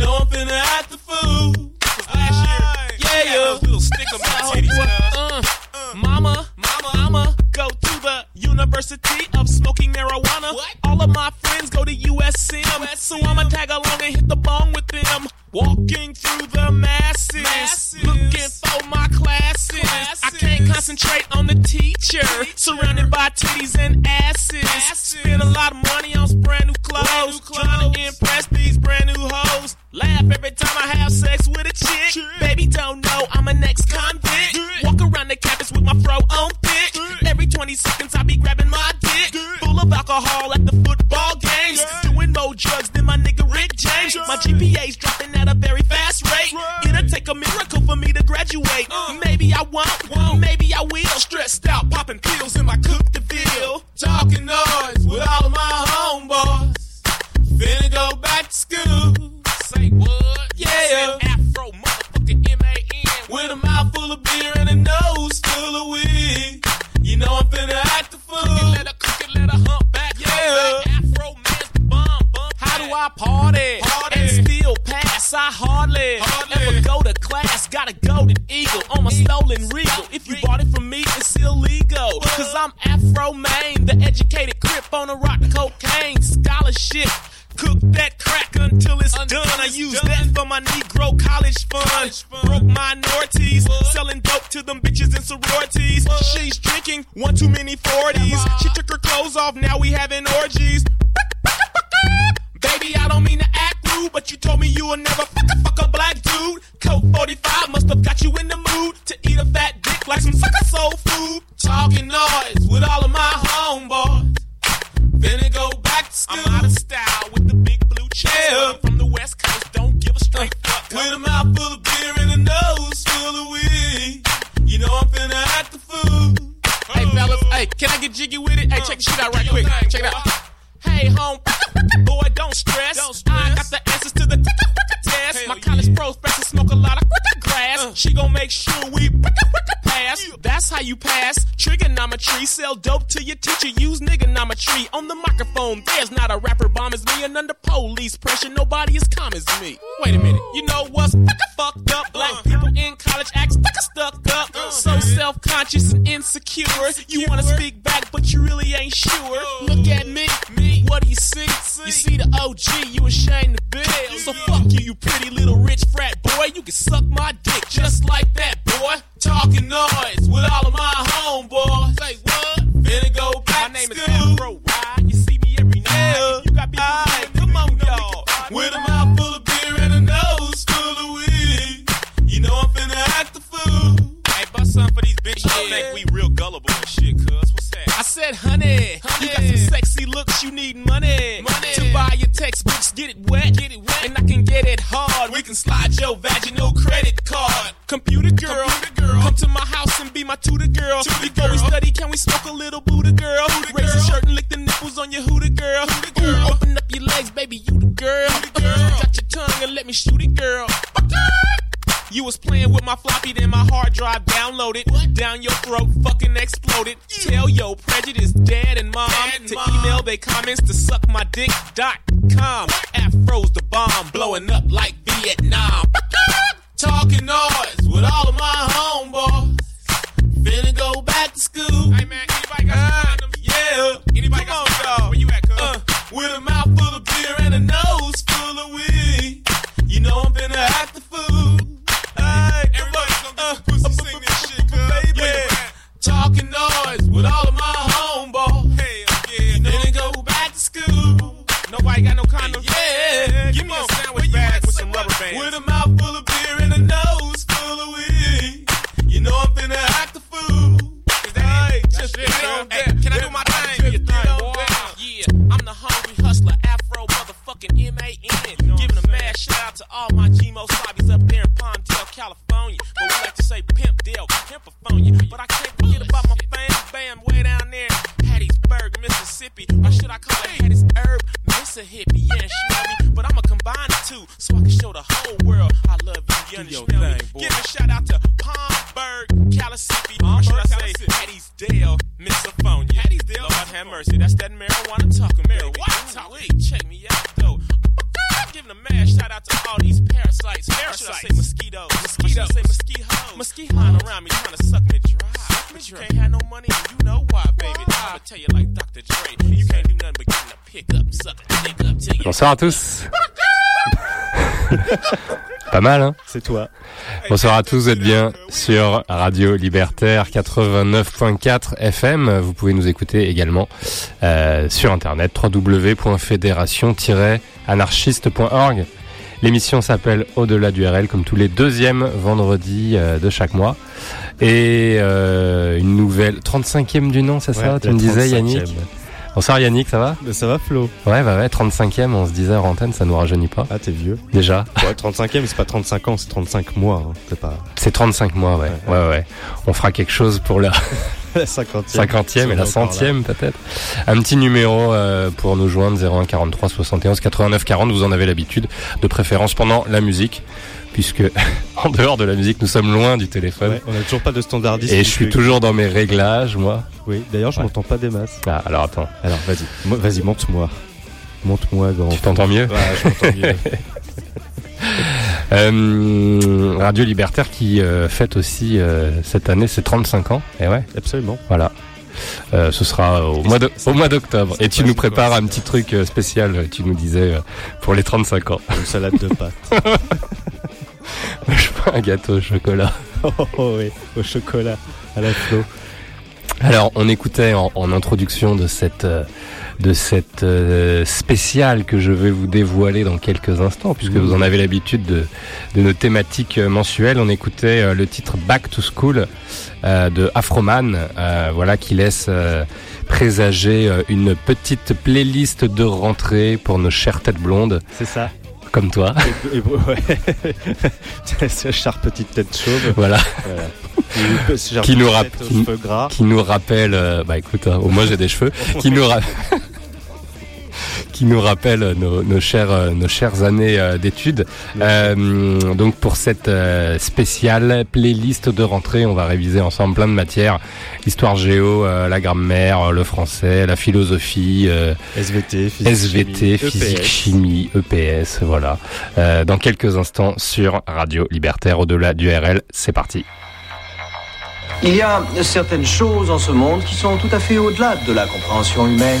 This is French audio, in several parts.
know I'm finna University of Smoking Marijuana. What? All of my friends go to USM, USM. so I'ma tag along and hit the bong with them. Walking through the masses, masses. looking for my classes. classes. I can't concentrate on the teacher, teacher. surrounded by titties and asses. asses. Spend a lot of money on brand new clothes, brand new clothes. trying to impress these brand new hoes. Laugh every time I have sex with a chick. chick. Baby don't know I'm a next convict. Walk around the campus with my fro on 20 seconds I be grabbing my dick. Full of alcohol at the football games. Doing more drugs than my nigga Rick James. My GPA's dropping at a very fast rate. It'll take a miracle for me to graduate. Uh. Maybe I won't, maybe I will. Stressed out, popping pills in my cook the veal. Talking noise with all of my homeboys. Finna go back to school. Say what? Yeah. Afro motherfucking M-A-N. With a mouth full of beer and a nose full of weed. You know I'm finna act the fool. Let her, cook it, let her hump back. Yeah. Afro man's bomb, bump. How do I party? party? And still pass? I hardly, hardly ever go to class. Got a golden eagle on my stolen regal. If you bought it from me, it's illegal. Cause I'm Afro Maine, the educated crip on a rock cocaine scholarship. Cook that crack until it's done. I use that for my Negro college fund. Broke minorities, selling dope to them bitches in sororities. She's drinking one too many 40s. She took her clothes off, now we having orgies. Baby, I don't mean to act rude, but you told me you would never fuck a, fuck a black dude. Code 45 must have got you in the mood to eat a fat dick like some sucker soul food. Talking noise with all of my homeboys. Finna go back to school. I'm out of style with the big blue chair. Yeah. From the west coast, don't give a straight fuck. With a mouth full of beer and a nose full of weed. You know I'm finna act the fool. Hey fellas, hey, can I get jiggy with it? Hey, check the shit out right quick. Check it out. Hey home, boy, don't stress. Don't stress. I got the answers to the test. Hell My college yeah. professor smoke a lot of Uh. She gon' make sure we pass. That's how you pass trigonometry. Sell dope to your teacher. Use niggonometry on the microphone. There's not a rapper bomb as me, and under police pressure, nobody as calm as me. Wait a minute, you know what's fucked up? Black uh. people in college act stuck up, uh. so self conscious and insecure. You wanna speak back, but you really ain't sure. Look at me, me. What do you see? You see the OG, you ashamed to be. So fuck you, you pretty little rich frat boy. You can suck my dick just like that, boy. Talking noise with all of my homeboys. Say what? Finna go back My name to is school. Afro Ride. You see me every night. Yeah. You got people Aye, ah, come on, you know we y'all. With a something for these bitches who think we real gullible and shit, cuz. What's that? I said, honey, Honey. you got some sexy looks, you need money. Money. To buy your textbooks, get it wet, get it wet, and I can get it hard. We can slide your vaginal credit card. Computer girl, Computer girl. come to my house and be my tutor girl. Tutor Before we study, can we smoke a little Buddha girl? Buddha Raise girl. your shirt and lick the nipples on your hooter girl. Hooter girl. Ooh, was playing with my floppy, then my hard drive downloaded. Down your throat, fucking exploded. Tell yo prejudice, dad and mom Dad and to mom. email they comments to suck my dick dot com. Afro's the bomb, blowing up like Vietnam. Talking noise with all of my homeboys. Finna go back to school. Hey, man, anybody got Uh, yeah. Anybody Come on, got condoms? dog. Where you at, cuz? Uh, with a mouth full of beer and a nose full of weed. You know I'm finna with all of my homeboys. Hell yeah. Finna go back to school. Nobody got no condoms? Yeah, Give me a sandwich bag with some rubber bands. With a mouth full of beer and a nose full of weed. You know I'm finna act the fool. Is that Hey, it? just get on Hey, can I do my thing? Your thing, boy. Yeah, I'm the hungry hustler, Afro motherfucking M-A-N. You know Giving a mad shout out to all my GMO slobbies up there in Palmdale, California. But we like to say Pimpdale, Pimpaphonia. But I can't Or should I call it Hattiesburg, Mississippi? Yeah, smell me. But I'ma combine the two so I can show the whole world I love you. You understand thing, boy. Give a shout out to Palmberg, Calissippy. Or should I say Palmberg, Hattiesdale, Mississippi? Hattiesdale, Lord have mercy, that's that marijuana talking. Marijuana Wait, check me out though. Giving a mad shout out to all these parasites. Or should I say mosquitoes? Mosquitoes. Or I say mosquitoes? Mosquitoes. Flying around me trying to suck me dry. Suck But you can't have no money and you know why, baby. I'ma tell you like Dr. Bonsoir à tous. Pas mal, hein C'est toi. Bonsoir à tous, vous êtes bien sur Radio Libertaire 89.4 FM. Vous pouvez nous écouter également euh, sur internet www.fédération-anarchiste.org. L'émission s'appelle Au-delà du RL comme tous les deuxièmes vendredis euh, de chaque mois. Et euh, une nouvelle 35e du nom, c'est ça Ouais, Tu me disais 35e. Yannick Bonsoir Yannick, ça va Mais ça va Flo Ouais, bah ouais, 35e, on se disait en antenne, ça nous rajeunit pas. Ah t'es vieux. Déjà, Ouais 35ème c'est pas 35 ans, c'est 35 mois. hein. C'est pas c'est 35 mois, ouais. Ouais, ouais. On fera quelque chose pour la la 50ème. 50e et la Si on est encore là. 100e peut-être. Un petit numéro euh, pour nous joindre 01 43 71 89 40, vous en avez l'habitude, de préférence pendant la musique, puisque en dehors de la musique, nous sommes loin du téléphone. Ouais, on a toujours pas de standardiste. Et je suis toujours dans mes réglages, moi. Oui, d'ailleurs je Ouais. m'entends pas des masses. Ah, alors attends, Alors vas-y, vas-y monte-moi. Monte-moi grand. tu t'entends mieux Ouais, je m'entends mieux. Euh, Radio Libertaire qui euh, fête aussi euh, cette année ses 35 ans. Et ouais, Absolument. voilà. Ce sera au mois de- au mois d'octobre. Et tu nous prépares un petit truc spécial, tu nous disais, pour les 35 ans. Une salade de pâtes. Je fais un gâteau au chocolat. oh, oh, oui, au chocolat, à la Flo. Alors, on écoutait en, en introduction de cette euh, de cette euh, spéciale que je vais vous dévoiler dans quelques instants, puisque vous en avez l'habitude de, de nos thématiques euh, mensuelles. On écoutait euh, le titre Back to School euh, de Afroman, voilà qui laisse présager une petite playlist de rentrée pour nos chères têtes blondes, C'est ça. Comme toi. Et, et- ouais. Chère petite tête chauve. voilà, Voilà. Genre Qui nous tête qui- qui nous rappelle, euh, bah écoute, hein, au moins j'ai des cheveux, qui nous ra- qui nous rappelle nos, nos chères nos chères années euh, d'études. Euh, donc pour cette euh, spéciale playlist de rentrée, on va réviser ensemble plein de matières l'histoire géo, euh, la grammaire, le français, la philosophie, euh, SVT, physique, SVT, chimie, physique, EPS. chimie, EPS, voilà. Euh, dans quelques instants sur Radio Libertaire au-delà du RL, c'est parti. Il y a certaines choses en ce monde qui sont tout à fait au-delà de la compréhension humaine.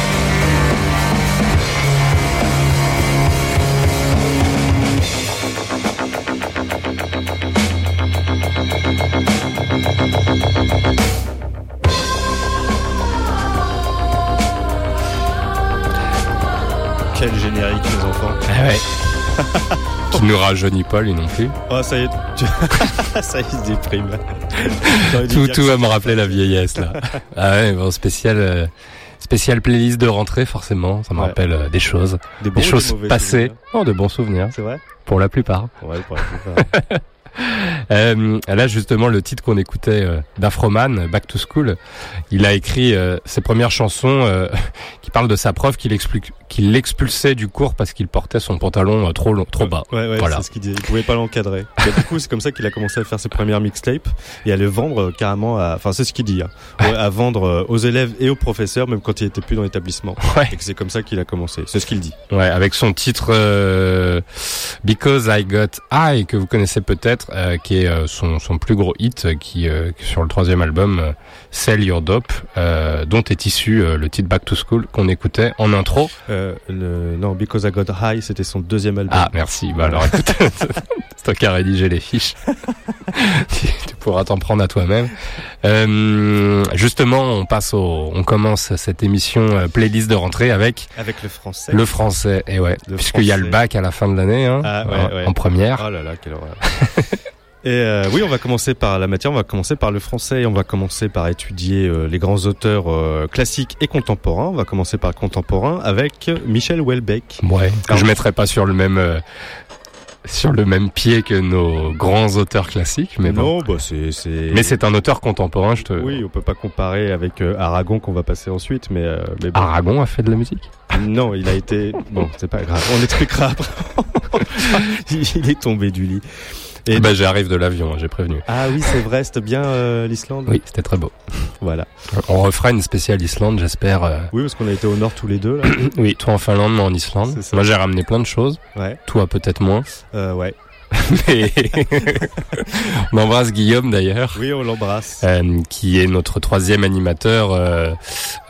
Enfants. qui nous rajeunit pas lui non plus. Oh, ça y est, tu- ça y est, il déprime. Tout, tout va me rappeler la vieillesse là. ah ouais, bon, spécial, euh, spécial playlist de rentrée forcément. Ça me Ouais. rappelle euh, des choses, Des, bons des choses passées, souvenirs non, de bons souvenirs C'est vrai pour la plupart. Ouais, pour la plupart. Euh, là, justement, le titre qu'on écoutait euh, d'Afroman, Back to School, il a écrit euh, ses premières chansons euh, qui parlent de sa prof qui l'expulsait du cours parce qu'il portait son pantalon euh, trop long, trop bas. Ouais, ouais, Voilà. c'est ce qu'il disait. Il pouvait pas l'encadrer. Du coup, c'est comme ça qu'il a commencé à faire ses premières mixtapes et à les vendre euh, carrément à, enfin, c'est ce qu'il dit, hein. Ouais, à vendre aux élèves et aux professeurs, même quand il était plus dans l'établissement. Ouais. Et que c'est comme ça qu'il a commencé. C'est ce qu'il dit. Ouais, avec son titre euh, Because I Got High que vous connaissez peut-être, euh, qui est euh, son, son plus gros hit, qui, euh, sur le troisième album euh, Sell Your Dope, dont est issu le titre Back to School qu'on écoutait en intro. Le, non, Because I Got High, c'était son deuxième album. Ah, merci. Bah alors écoute, c'est toi qui as rédigé les fiches. tu, tu pourras t'en prendre à toi-même. Justement, on passe au, on commence cette émission playlist de rentrée avec Avec le français. le français. Et ouais, puisqu'il y a le bac à la fin de l'année, hein, Ah, ouais, en- ouais. en première. Oh là là, quelle horreur. Et euh, oui, on va commencer par la matière, on va commencer par le français, on va commencer par étudier euh, les grands auteurs euh, classiques et contemporains. On va commencer par contemporain avec Michel Houellebecq. Ouais. Que je mettrai pas sur le même euh, sur le même pied que nos grands auteurs classiques, mais bon. non, bah c'est c'est Mais c'est un auteur contemporain, je te. oui, on peut pas comparer avec euh, Aragon qu'on va passer ensuite, mais euh, mais bon. Aragon a fait de la musique? non, il a été bon, c'est pas grave, on expliquera après. il est tombé du lit. Et bah, j'arrive de l'avion, j'ai prévenu. ah oui, c'est vrai, c'était bien euh, l'Islande. Oui, c'était très beau. Voilà. On refera une spéciale Islande, j'espère. euh, Oui, parce qu'on a été au nord tous les deux là. Oui, toi en Finlande, moi en Islande. C'est ça. Moi j'ai ramené plein de choses. Ouais. Toi peut-être moins. Euh, ouais. Mais on embrasse Guillaume d'ailleurs. Oui, on l'embrasse. euh, qui est notre troisième animateur euh,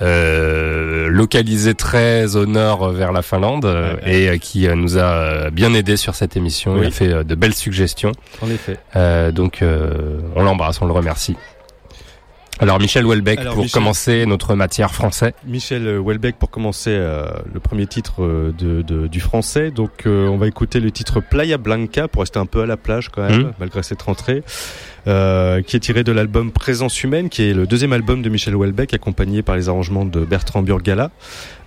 euh, localisé très au nord vers la Finlande et qui nous a bien aidé sur cette émission. Il Oui. a fait de belles suggestions. En effet. Donc on l'embrasse, on le remercie. Alors Michel Houellebecq Alors, pour Michel- commencer notre matière français. Michel Houellebecq pour commencer euh, le premier titre euh, de, de- du français. Donc euh, on va écouter le titre Playa Blanca pour rester un peu à la plage quand même, Mhm. malgré cette rentrée, euh, qui est tiré de l'album Présence humaine, qui est le deuxième album de Michel Houellebecq, accompagné par les arrangements de Bertrand Burgala.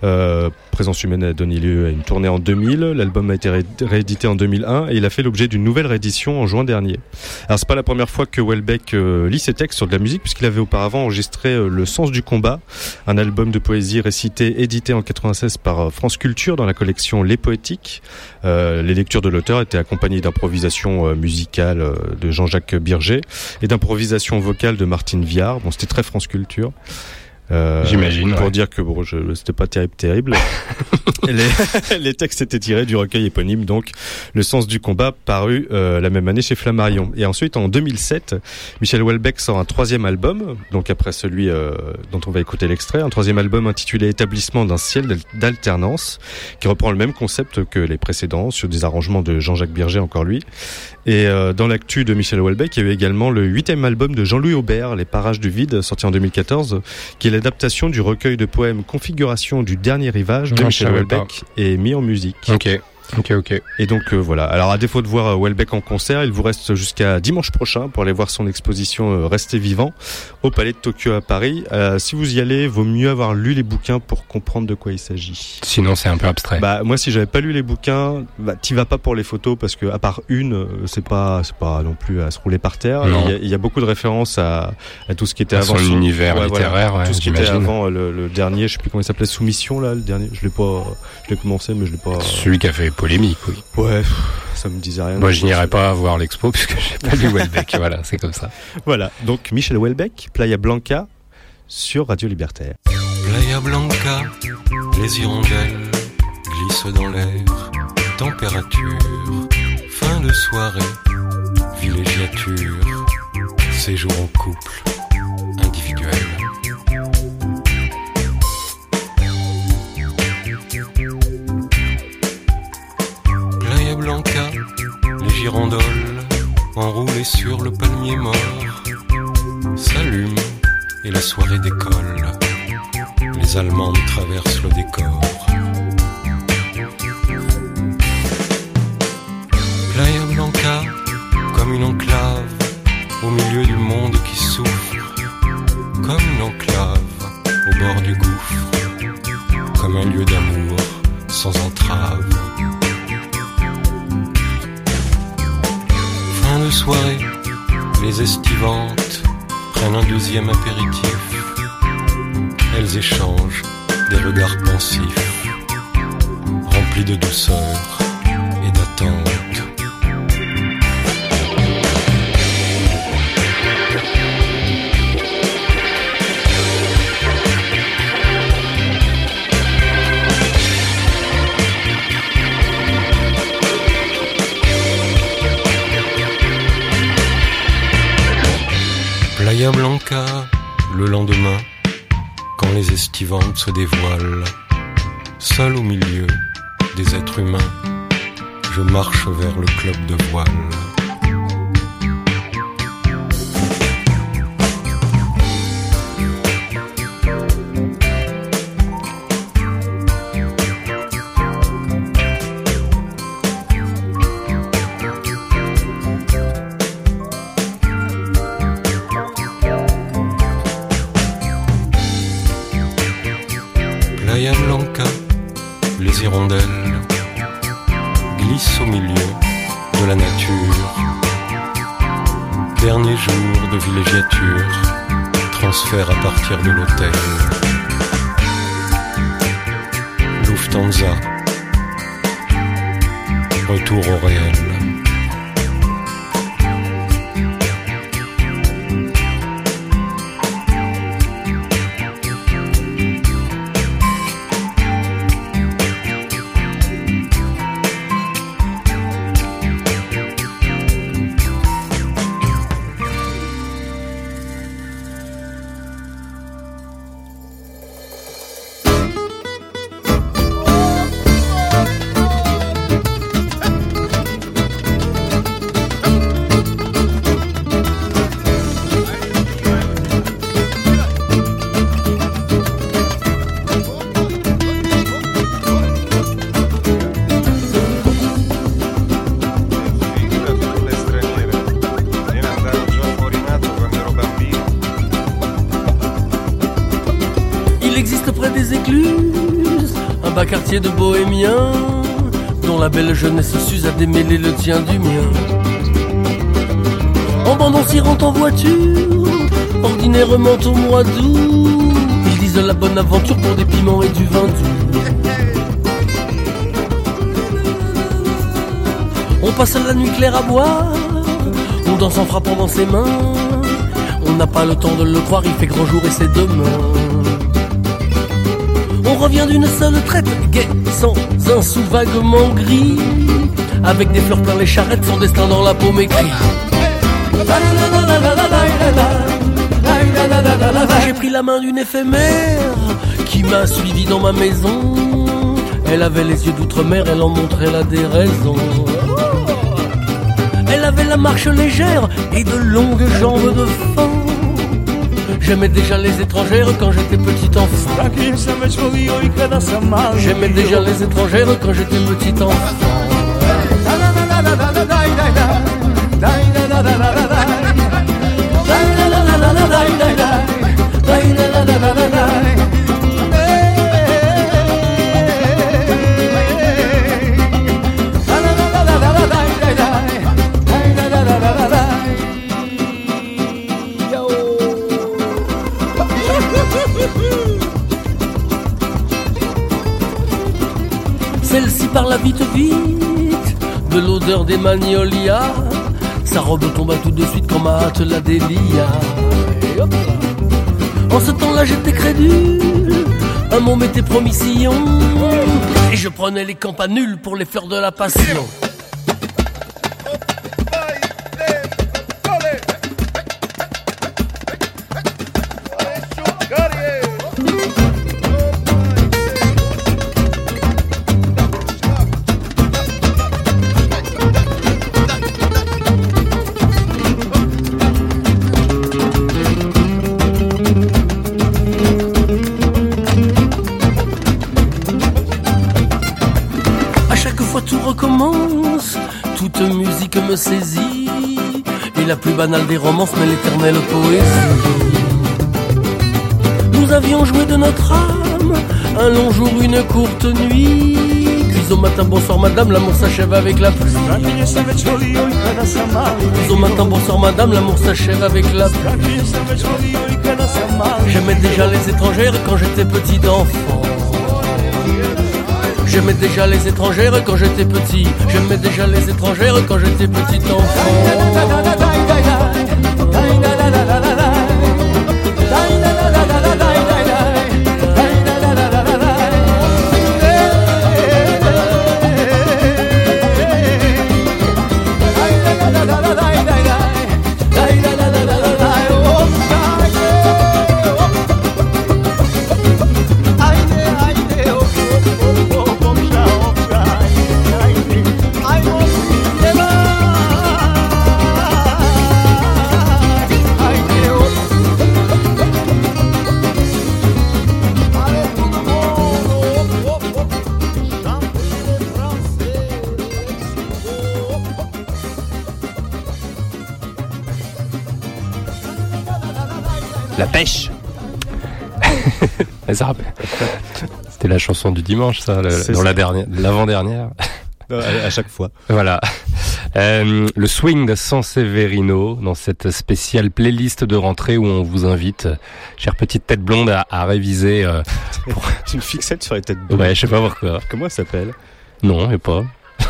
Euh, Présence humaine a donné lieu à une tournée en 2000. L'album a été ré- réédité en 2001 et il a fait l'objet d'une nouvelle réédition en juin dernier. Alors c'est pas la première fois que Houellebecq euh, lit ses textes sur de la musique puisqu'il avait auparavant enregistré euh, Le Sens du combat, un album de poésie récité édité en 96 par France Culture dans la collection Les Poétiques. Les lectures de l'auteur étaient accompagnées d'improvisation euh, musicale euh, de Jean-Jacques Birger et d'improvisation vocale de Martine Viard. Bon, c'était très France Culture. Euh, J'imagine, Pour ouais. dire que bon, c'était pas terrible, terrible. les, les textes étaient tirés du recueil éponyme, donc Le sens du combat, paru euh, la même année chez Flammarion. Et ensuite, en 2007, Michel Houellebecq sort un troisième album, donc après celui euh, dont on va écouter l'extrait, un troisième album intitulé Établissement d'un ciel d'al- d'alternance, qui reprend le même concept que les précédents, sur des arrangements de Jean-Jacques Birger, encore lui. Et euh, dans l'actu de Michel Houellebecq, il y a eu également le huitième album de Jean-Louis Aubert, Les Parages du Vide, sorti en 2014, qui est l'adaptation du recueil de poèmes Configuration du dernier rivage de Non, Michel Houellebecq et mis en musique. Ok, ok, ok. Et donc euh, voilà. Alors à défaut de voir euh, Houellebecq en concert, il vous reste jusqu'à dimanche prochain pour aller voir son exposition euh, Restez vivant au Palais de Tokyo à Paris. Euh, si vous y allez, vaut mieux avoir lu les bouquins pour comprendre de quoi il s'agit. Sinon c'est un peu abstrait. Bah moi si j'avais pas lu les bouquins, bah t'y vas pas pour les photos parce que à part une, euh, c'est pas c'est pas non plus à se rouler par terre. Il y, a, il y a beaucoup de références à, à tout ce qui était À avant son univers Ouais, voilà. littéraire, ouais, tout ce qui était avant le, le dernier, je sais plus comment il s'appelait, Soumission là, le dernier. Je l'ai pas, je l'ai commencé mais je l'ai pas. Celui qui a fait polémique, oui. Ouais, ça me disait rien. Moi, je n'irai pas voir l'expo puisque j'ai pas lu Houellebecq. voilà, c'est comme ça. Voilà, donc Michel Houellebecq, Playa Blanca, sur Radio Libertaire. Playa Blanca, les hirondelles glissent dans l'air. Température, fin de soirée, villégiature, séjour en couple, les girandoles enroulées sur le palmier mort s'allument et la soirée décolle. Les Allemandes traversent le décor. Playa Blanca, comme une enclave au milieu du monde qui souffre. Comme une enclave au bord du gouffre. Comme un lieu d'amour sans entrave. Fin de soirée, Les estivantes prennent un deuxième apéritif. Elles échangent des regards pensifs, remplis de douceur Playa Blanca, le lendemain, quand les estivantes se dévoilent, seul au milieu des êtres humains, je marche vers le club de voile. À partir de l'hôtel. Lufthansa, retour au réel. De bohémiens dont la belle jeunesse s'use à démêler le tien du mien. En bande on s'y rend en voiture, ordinairement au mois d'août. Ils disent la bonne aventure pour des piments et du vin doux. On passe la nuit claire à boire, on danse en frappant dans ses mains. On n'a pas le temps de le croire, il fait grand jour et c'est demain. On revient d'une seule traite, gai, sans un sou vaguement gris. Avec des fleurs plein les charrettes, son destin dans la paume écrit. J'ai pris la main d'une éphémère qui m'a suivi dans ma maison. Elle avait les yeux d'outre-mer, elle en montrait la déraison. Elle avait la marche légère et de longues jambes de fan. J'aimais déjà les étrangères quand j'étais petit enfant. J'aimais déjà les étrangères quand j'étais petit enfant. Des magnolias. Sa robe tomba tout de suite ma hâte la délia. En ce temps-là, j'étais crédule. Un mot m'était promis sillon. Et je prenais les campanules pour les fleurs de la passion. Plus banale des romances, mais l'éternelle poésie. Nous avions joué de notre âme, un long jour, une courte nuit. Puis au matin bonsoir madame, l'amour s'achève avec la pluie. Disent au matin bonsoir madame, l'amour s'achève avec la pluie. J'aimais déjà les étrangères quand j'étais petit enfant. J'aimais déjà les étrangères quand j'étais petit. J'aimais déjà les étrangères quand j'étais petit La C'était la chanson du dimanche, ça, le- dans ça. la dernière, l'avant-dernière. À, chaque fois. Voilà. Euh, le swing de San Severino dans cette spéciale playlist de rentrée où on vous invite, chère petite tête blonde, à, à réviser. euh, C'est une fixette sur les têtes blondes. ouais, je sais pas pourquoi. Comment elle s'appelle? Non, et pas.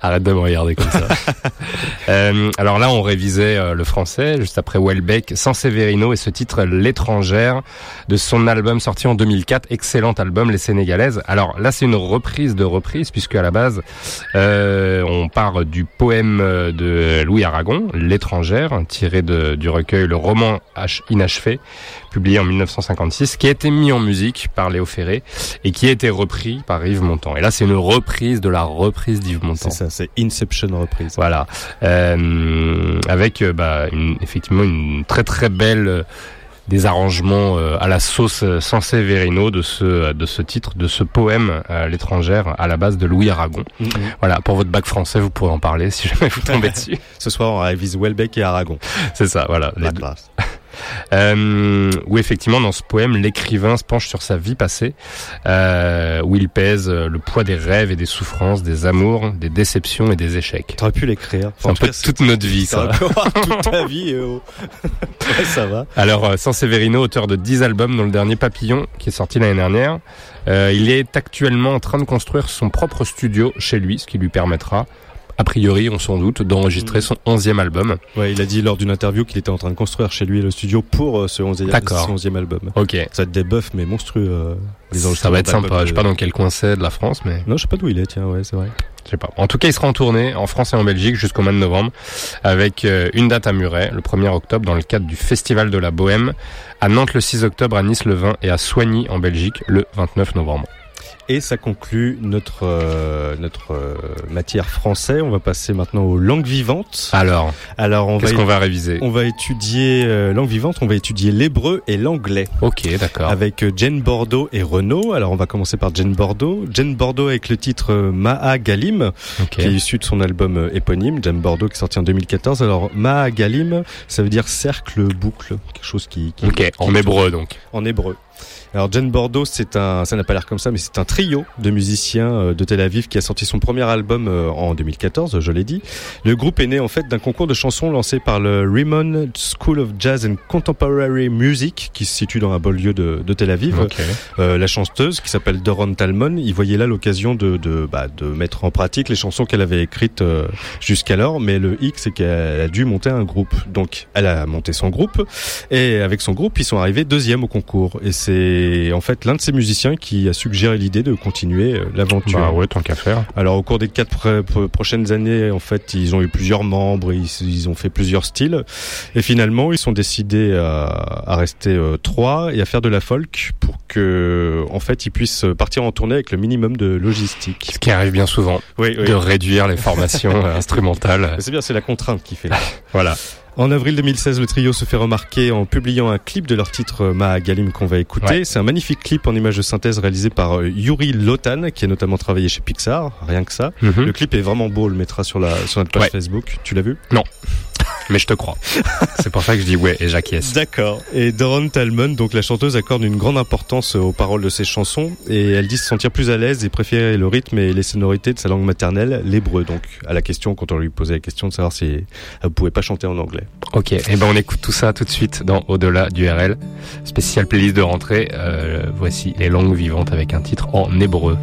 Arrête de me regarder comme ça. Euh, alors là, on révisait euh, le français, juste après Welbeck, San Severino et ce titre L'étrangère de son album sorti en 2004, excellent album Les Sénégalaises. Alors là, c'est une reprise de reprise puisque à la base, euh, on part du poème euh, de Louis Aragon, L'étrangère, tiré de, du recueil Le roman Ach- inachevé, publié en 1956, qui a été mis en musique par Léo Ferré et qui a été repris par Yves Montand. Et là, c'est une reprise de la reprise d'Yves Montand. C'est ça, c'est Inception reprise. Voilà, Euh, avec euh, bah, une- effectivement une très très belle euh, des arrangements euh, à la sauce Sansé Verino de ce de ce titre, de ce poème l'étrangère à la base de Louis Aragon. Mhm. Voilà, pour votre bac français, vous pourrez en parler si jamais vous tombez dessus. Ce soir, on révise Welbeck et Aragon. C'est ça, voilà. les La deux. Euh, où effectivement dans ce poème l'écrivain se penche sur sa vie passée, euh, où il pèse euh, le poids des rêves et des souffrances, des amours, des déceptions et des échecs. T'aurais pu l'écrire. C'est un peu toute notre vie ça. Toute ta vie. oh. Ouais, ça va. Alors, euh, San Severino, auteur de 10 albums, dont le dernier Papillon, qui est sorti l'année dernière, euh, il est actuellement en train de construire son propre studio chez lui, ce qui lui permettra, a priori, on s'en doute, d'enregistrer son 11e album. Ouais, il a dit lors d'une interview qu'il était en train de construire chez lui le studio pour euh, ce 11e, D'accord. ce 11e album. Ok, Ça va être des buffs, mais monstrueux. euh, les ça va être sympa. Je sais pas dans quel coin c'est de la France, mais Non, je sais pas d'où il est, tiens, ouais, c'est vrai. je sais pas. En tout cas, il sera en tournée en France et en Belgique jusqu'au mois de novembre, avec euh, une date à Muret, le 1er octobre, dans le cadre du Festival de la Bohème, à Nantes le 6 octobre, à Nice le 20 et à Soigny en Belgique le 29 novembre. Et ça conclut notre euh, notre euh, matière français. On va passer maintenant aux langues vivantes. Alors, Alors on qu'est-ce qu'on va réviser on va étudier euh, langue vivante. On va étudier l'hébreu et l'anglais. Ok, d'accord. avec euh, Jane Bordeaux et Renaud. Alors on va commencer par Jane Bordeaux. Jane Bordeaux avec le titre euh, Maha Galim, Ok. qui est issu de son album euh, éponyme, Jane Bordeaux, qui est sorti en 2014. Alors Maha Galim, ça veut dire cercle, boucle, quelque chose qui, qui Ok, en qui- hébreu donc. en hébreu. Alors Jane Bordeaux, c'est un, ça n'a pas l'air comme ça, mais c'est un trio de musiciens euh, de Tel Aviv qui a sorti son premier album euh, en 2014, je l'ai dit. Le groupe est né en fait d'un concours de chansons lancé par le Rimon School of Jazz and Contemporary Music, qui se situe dans un beau lieu de, de Tel Aviv. Ok. Euh, la chanteuse qui s'appelle Doron Talmon, il voyait là l'occasion de, de, bah, de mettre en pratique les chansons qu'elle avait écrites euh, jusqu'alors, mais le hic c'est qu'elle a dû monter un groupe. Donc elle a monté son groupe et avec son groupe ils sont arrivés deuxième au concours. Et c'est en fait l'un de ces musiciens qui a suggéré l'idée de continuer euh, l'aventure. Bah ouais, tant qu'à faire. Alors au cours des quatre pr- pr- prochaines années, en fait, ils ont eu plusieurs membres, ils, ils ont fait plusieurs styles, et finalement, ils sont décidés à, à rester euh, trois et à faire de la folk pour que, en fait, ils puissent partir en tournée avec le minimum de logistique. Ce qui arrive bien souvent, Oui, oui. de réduire les formations instrumentales. C'est bien, c'est la contrainte qui fait. là. Voilà. En avril 2016, le trio se fait remarquer en publiant un clip de leur titre euh, Maha Galim qu'on va écouter. Ouais. C'est un magnifique clip en image de synthèse réalisé par euh, Yuri Lotan, qui a notamment travaillé chez Pixar, rien que ça. Mhm. Le clip est vraiment beau, on le mettra sur la sur notre page Ouais. Facebook. Tu l'as vu? Non. Mais je te crois. C'est pour ça que je dis ouais et j'acquiesce. D'accord. Et Doron Talmon, donc la chanteuse, accorde une grande importance aux paroles de ses chansons et elle dit se sentir plus à l'aise et préférer le rythme et les sonorités de sa langue maternelle, l'hébreu. Donc, à la question, quand on lui posait la question de savoir si elle ne pouvait pas chanter en anglais. Ok. Et ben, on écoute tout ça tout de suite dans Au-delà du RL. Spécial playlist de rentrée. Euh, voici les langues vivantes avec un titre en hébreu.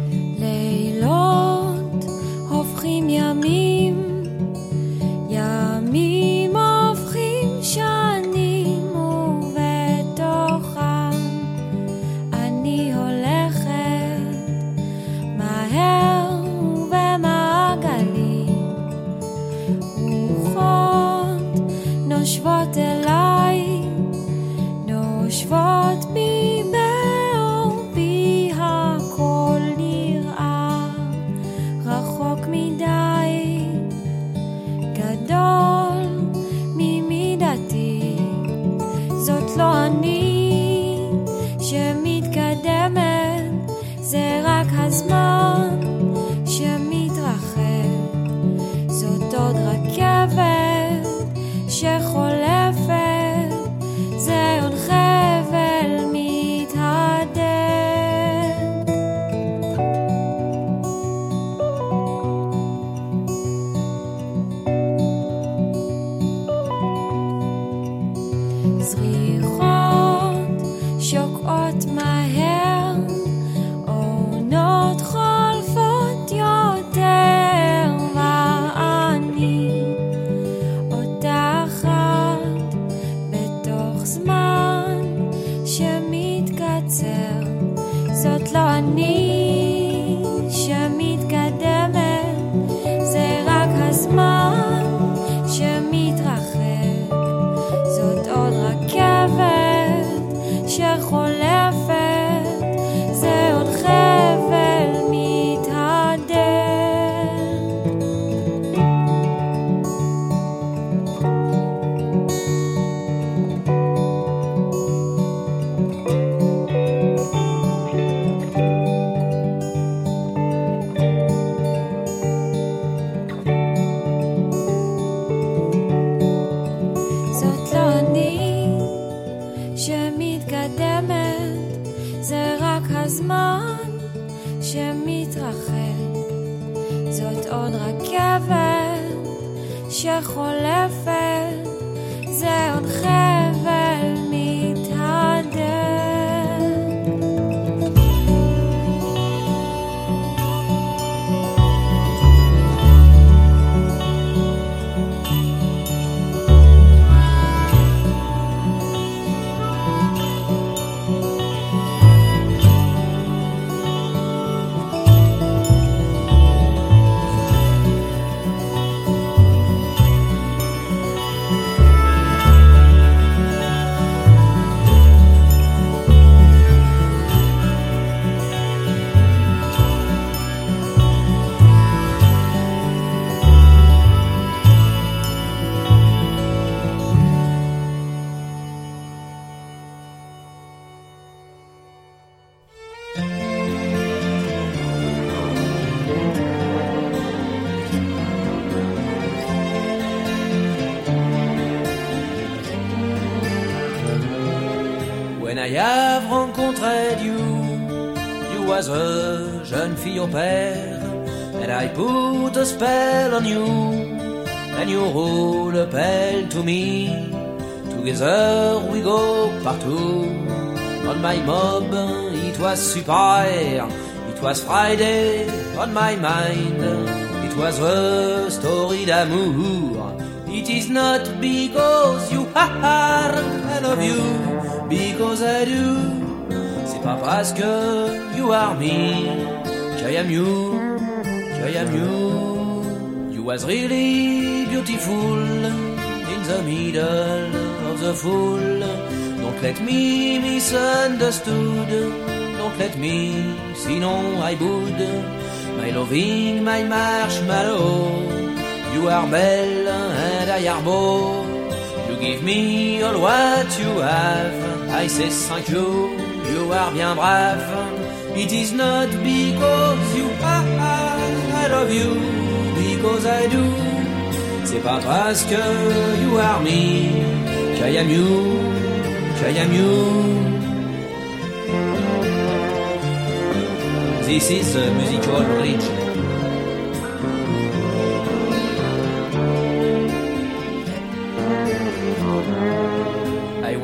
נושבות אליי, נושבות בי באור בי הכל נראה רחוק מדי, גדול ממידתי. זאת לא אני שמתקדמת, זה רק הזמן I have rencontré you, you was a jeune fille au père, and I put a spell on you, and you roll a bell to me. Together we go partout. On my mob, it was super. It was Friday on my mind. It was a story d'amour. It is not because you are, I love you, because I do. C'est pas parce que you are me, I am you, I am you. You was really beautiful in the middle of the fool. Don't let me misunderstood. Don't let me, sinon I would. My loving, my marshmallow. You are belle and I are beau. You give me all what you have. I say thank you. You are bien brave. It is not because you are. I love you because I do. C'est pas parce que you are me que I am you, que I am you. This is a musical bridge.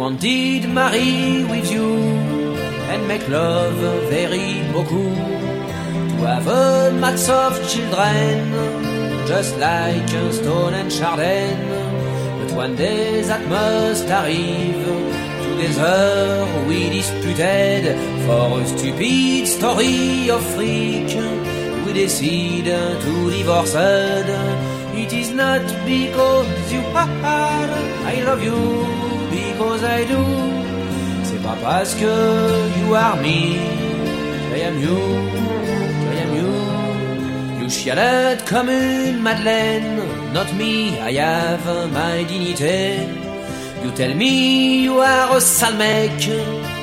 I wanted marry with you and make love very beaucoup to have a mass of children just like Stone and Chardin. But one day that must arrive. Together we disputed for a stupid story of freak. We decide to divorce. It is not because you are, I love you, I do. C'est pas parce que you are me, I am you, I am you. You chialade comme une madeleine, not me, I have my dignité. You tell me you are a sale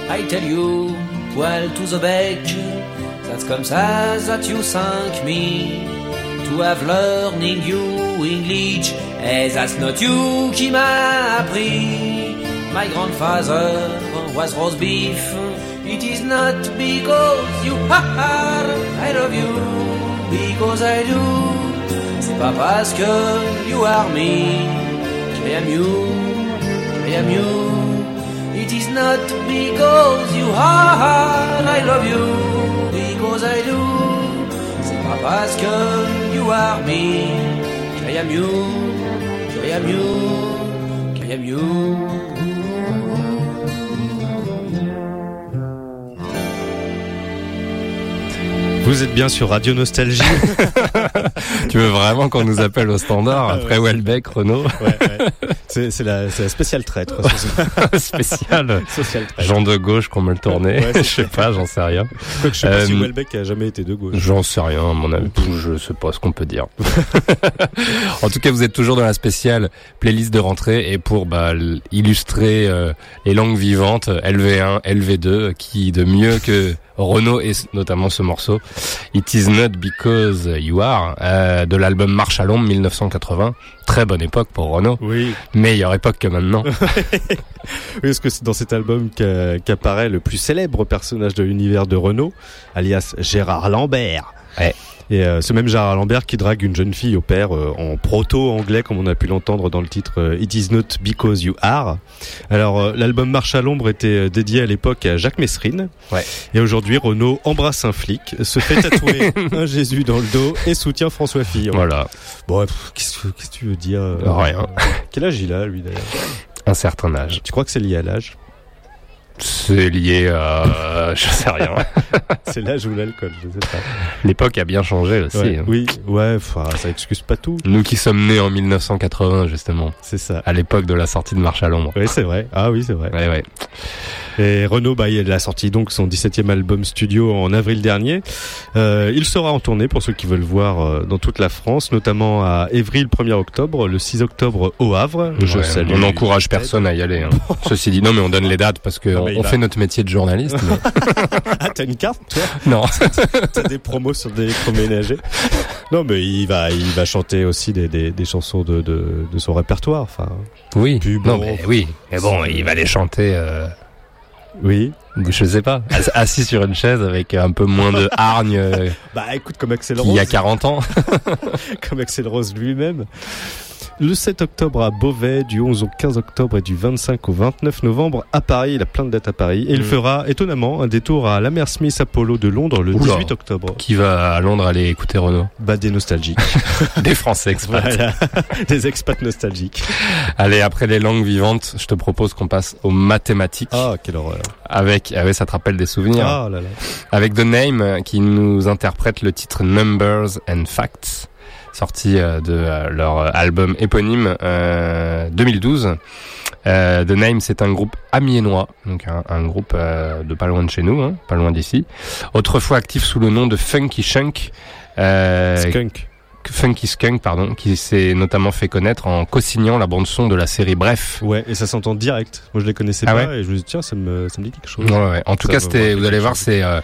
I tell you, poil to the bec. That's comme ça that you thank me to have learning you English. Et that's not you qui m'a appris. My grandfather was roast beef. It is not because you are, I love you, because I do. C'est pas parce que you are me, I am you, I am you. It is not because you are, I love you, because I do. C'est pas parce que you are me, I am you, I am you, I am you. Vous êtes bien sur Radio Nostalgie. tu veux vraiment qu'on nous appelle au standard? Après Welbeck, Renault? Ouais, ouais. C'est, c'est, la, c'est la spéciale traître. spéciale. Social traître. Jean de gauche qu'on me le tournait. Ouais, je sais pas, j'en sais rien. Quoique je sais pas si Euh, Welbeck a jamais été de gauche. J'en sais rien, à mon avis. Je sais pas ce qu'on peut dire. en tout cas, vous êtes toujours dans la spéciale playlist de rentrée et pour bah, illustrer euh, les langues vivantes, LV1, LV2, qui de mieux que Renault et notamment ce morceau, It Is Not Because You Are, euh, de l'album Marche à l'ombre 1980. Très bonne époque pour Renault. Oui. Meilleure époque que maintenant. oui, parce que c'est dans cet album qu'a- qu'apparaît le plus célèbre personnage de l'univers de Renault, alias Gérard Lambert. Ouais. Et euh, ce même Gérard Lambert qui drague une jeune fille au père euh, en proto-anglais, comme on a pu l'entendre dans le titre euh, It Is Not Because You Are. Alors, euh, l'album Marche à l'ombre était dédié à l'époque à Jacques Messrine. Ouais. Et aujourd'hui, Renault embrasse un flic, se fait tatouer un Jésus dans le dos et soutient François Fillon. Voilà. Bon, qu'est-ce que tu veux dire Rien. Quel âge il a, lui, d'ailleurs? Un certain âge. Tu crois que c'est lié à l'âge? C'est lié à... je sais rien. C'est l'âge ou l'alcool, je sais pas. L'époque a bien changé aussi. Ouais, hein. Oui, ouais, ça excuse pas tout. Nous qui sommes nés en 1980, justement, C'est ça. à l'époque de la sortie de Marche à l'ombre. Oui, c'est vrai. Ah oui, c'est vrai. Ouais, ouais. Et Renaud, bah, il a sorti donc son 17e album studio en avril dernier. Euh, il sera en tournée pour ceux qui veulent voir euh, dans toute la France, notamment à Évry le 1er octobre, le 6 octobre au Havre. Je Ouais, salue. On n'encourage personne à y aller. hein. Ceci dit, non, mais on donne les dates parce que on, il on fait notre métier de journaliste. mais- Ah, t'as une carte, toi non. T'as des promos sur des électroménagers Non, mais il va, il va chanter aussi des, des, des chansons de, de, de son répertoire. Enfin, Oui. Non, mais oui. Mais bon, il va les chanter. Euh, oui. je sais pas. ass- Assis sur une chaise avec un peu moins de hargne euh, Bah, écoute, comme Axel qu'il y a Rose. 40 ans. comme Axel Rose lui-même. Le 7 octobre à Beauvais, du 11 au 15 octobre et du 25 au 29 novembre à Paris. Il a plein de dates à Paris. Et il Mm. fera étonnamment un détour à l'Hammersmith Apollo de Londres le Oula. 18 octobre. Qui va à Londres aller écouter Renault Bah des nostalgiques. Des Français expats. voilà. des expats nostalgiques. Allez, après les langues vivantes, je te propose qu'on passe aux mathématiques. Ah, quelle horreur. Avec, ah ouais, ça te rappelle des souvenirs. Ah là là. avec The Name euh, qui nous interprète le titre Numbers and Facts sorti euh, de euh, leur euh, album éponyme euh, 2012. Euh, The Name c'est un groupe amiénois, donc un, un groupe euh, de pas loin de chez nous, hein, pas loin d'ici. Autrefois actif sous le nom de Funky Shunk. Euh, Skunk. Funky Skunk, pardon, qui s'est notamment fait connaître en co-signant la bande son de la série Bref. Ouais, et ça s'entend direct. Moi, je les connaissais Ah pas ouais et je me dis tiens, ça me, ça me dit quelque chose. Ouais, ouais. En tout Ça cas, c'était, vous allez voir, c'est euh,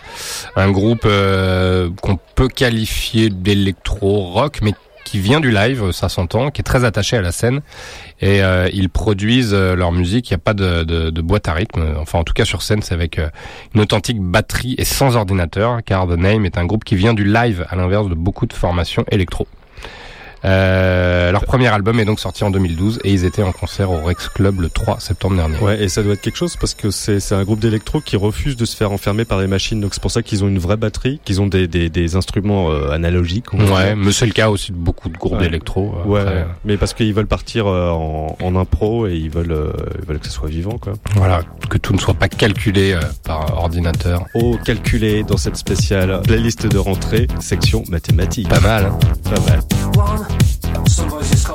un groupe euh, qu'on peut qualifier d'électro-rock, mais qui vient du live, ça s'entend, qui est très attaché à la scène. Et euh, ils produisent euh, leur musique, il n'y a pas de, de, boîte à rythme. Enfin, en tout cas sur scène, c'est avec euh, une authentique batterie et sans ordinateur, car The Name est un groupe qui vient du live, à l'inverse de beaucoup de formations électro. Euh, leur premier album est donc sorti en 2012 et ils étaient en concert au Rex Club le 3 septembre dernier. Ouais, et ça doit être quelque chose parce que c'est c'est un groupe d'électro qui refuse de se faire enfermer par les machines. Donc c'est pour ça qu'ils ont une vraie batterie, qu'ils ont des, des, des instruments euh, analogiques. Ouais, mais c'est le cas aussi de beaucoup de groupes Ouais. d'électro. euh, Ouais, après, mais parce qu'ils veulent partir euh, en, en impro et ils veulent, euh, ils veulent que ça soit vivant, quoi. Voilà, que tout ne soit pas calculé euh, par ordinateur. Au calculé dans cette spéciale playlist de rentrée, section mathématiques. Pas mal, hein Pas mal. One, some voices calling me.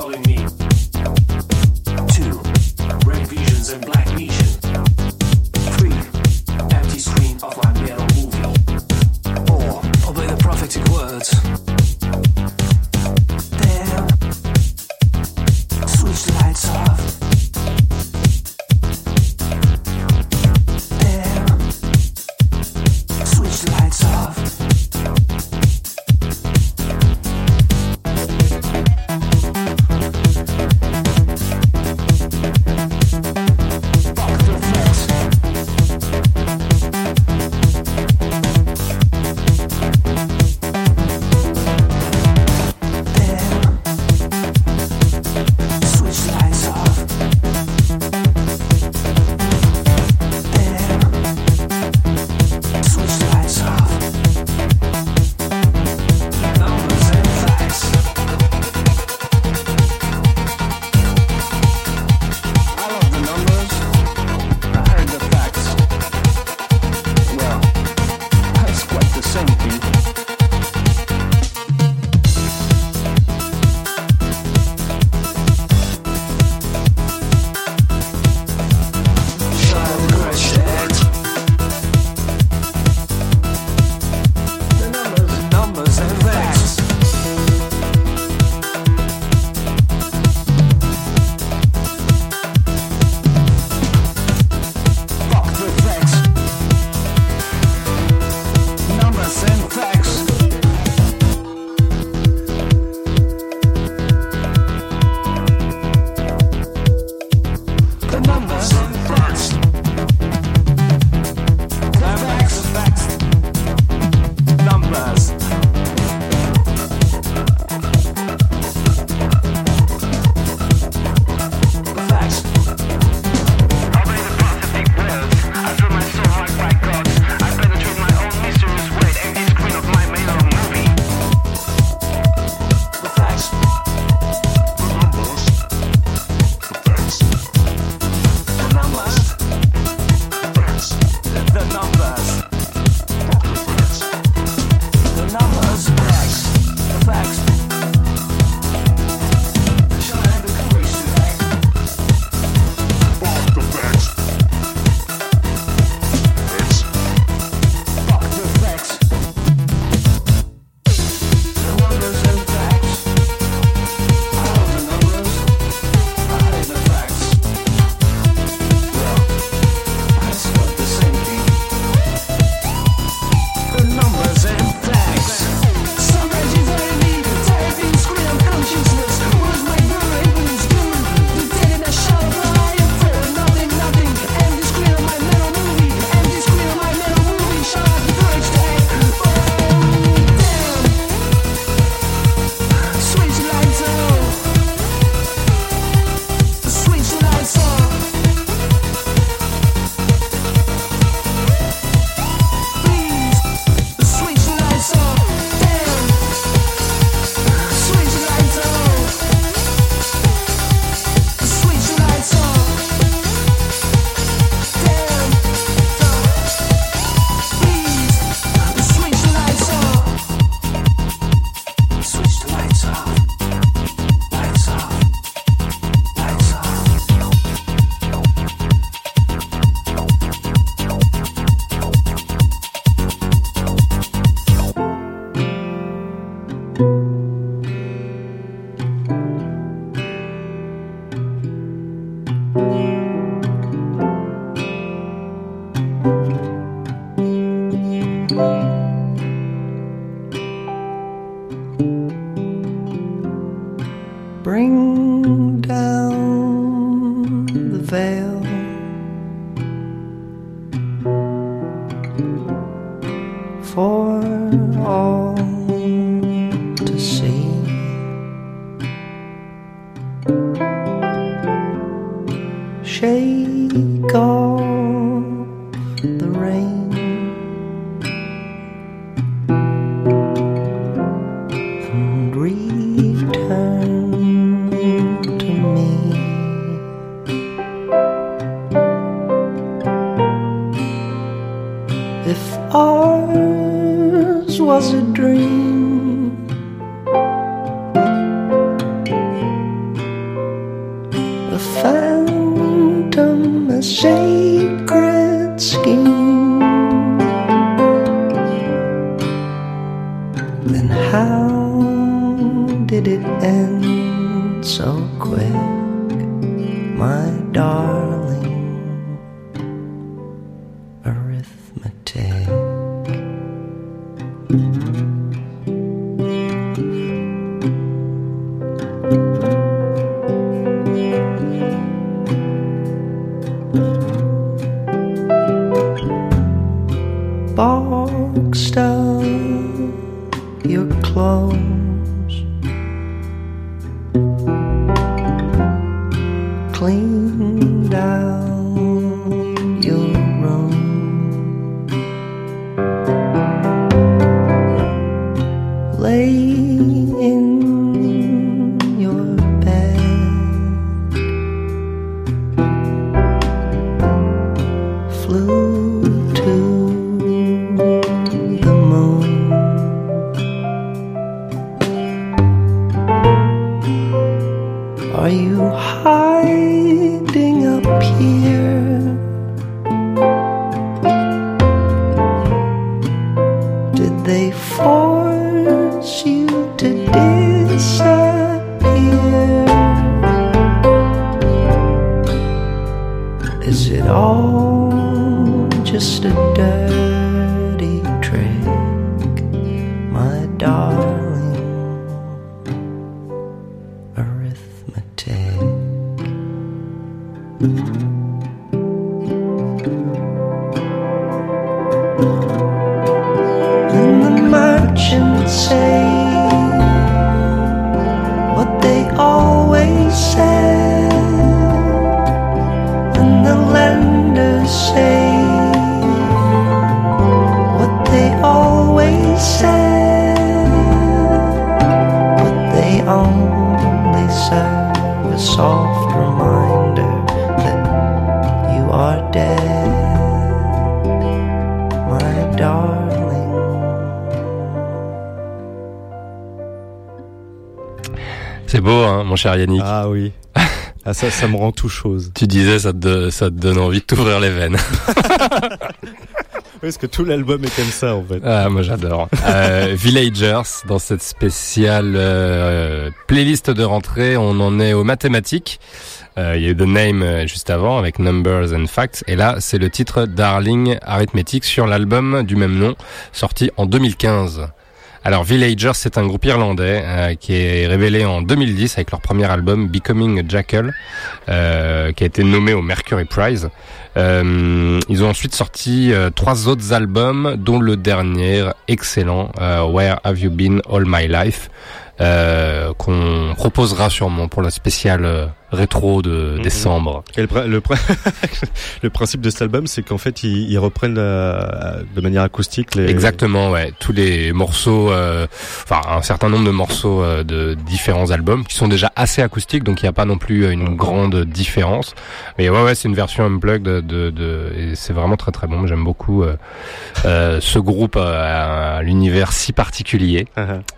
Cher Yannick. Ah oui. Ah ça, ça me rend tout chose. Tu disais, ça te, ça te donne envie de t'ouvrir les veines. Parce que tout l'album est comme ça en fait. Ah, moi j'adore. Euh, Villagers, dans cette spéciale euh, playlist de rentrée, on en est aux mathématiques. Euh, Il y a eu The Name juste avant avec Numbers and Facts. Et là, c'est le titre Darling Arithmetic sur l'album du même nom, sorti en 2015. Alors Villagers, c'est un groupe irlandais euh, qui est révélé en 2010 avec leur premier album Becoming a Jackal, euh, qui a été nommé au Mercury Prize. Euh, ils ont ensuite sorti euh, trois autres albums, dont le dernier excellent Where Have You Been All My Life, qu'on proposera sûrement pour la spéciale rétro de Mhm. décembre. Et le, pr- le, pr- le principe de cet album, c'est qu'en fait, ils, ils reprennent euh, de manière acoustique les. Exactement, ouais. Tous les morceaux, euh, enfin un certain nombre de morceaux euh, de différents albums qui sont déjà assez acoustiques, donc il n'y a pas non plus une grande différence. Mais ouais, ouais, c'est une version unplugged de, de, de- et c'est vraiment très très bon. J'aime beaucoup euh, euh, ce groupe euh, à l'univers si particulier,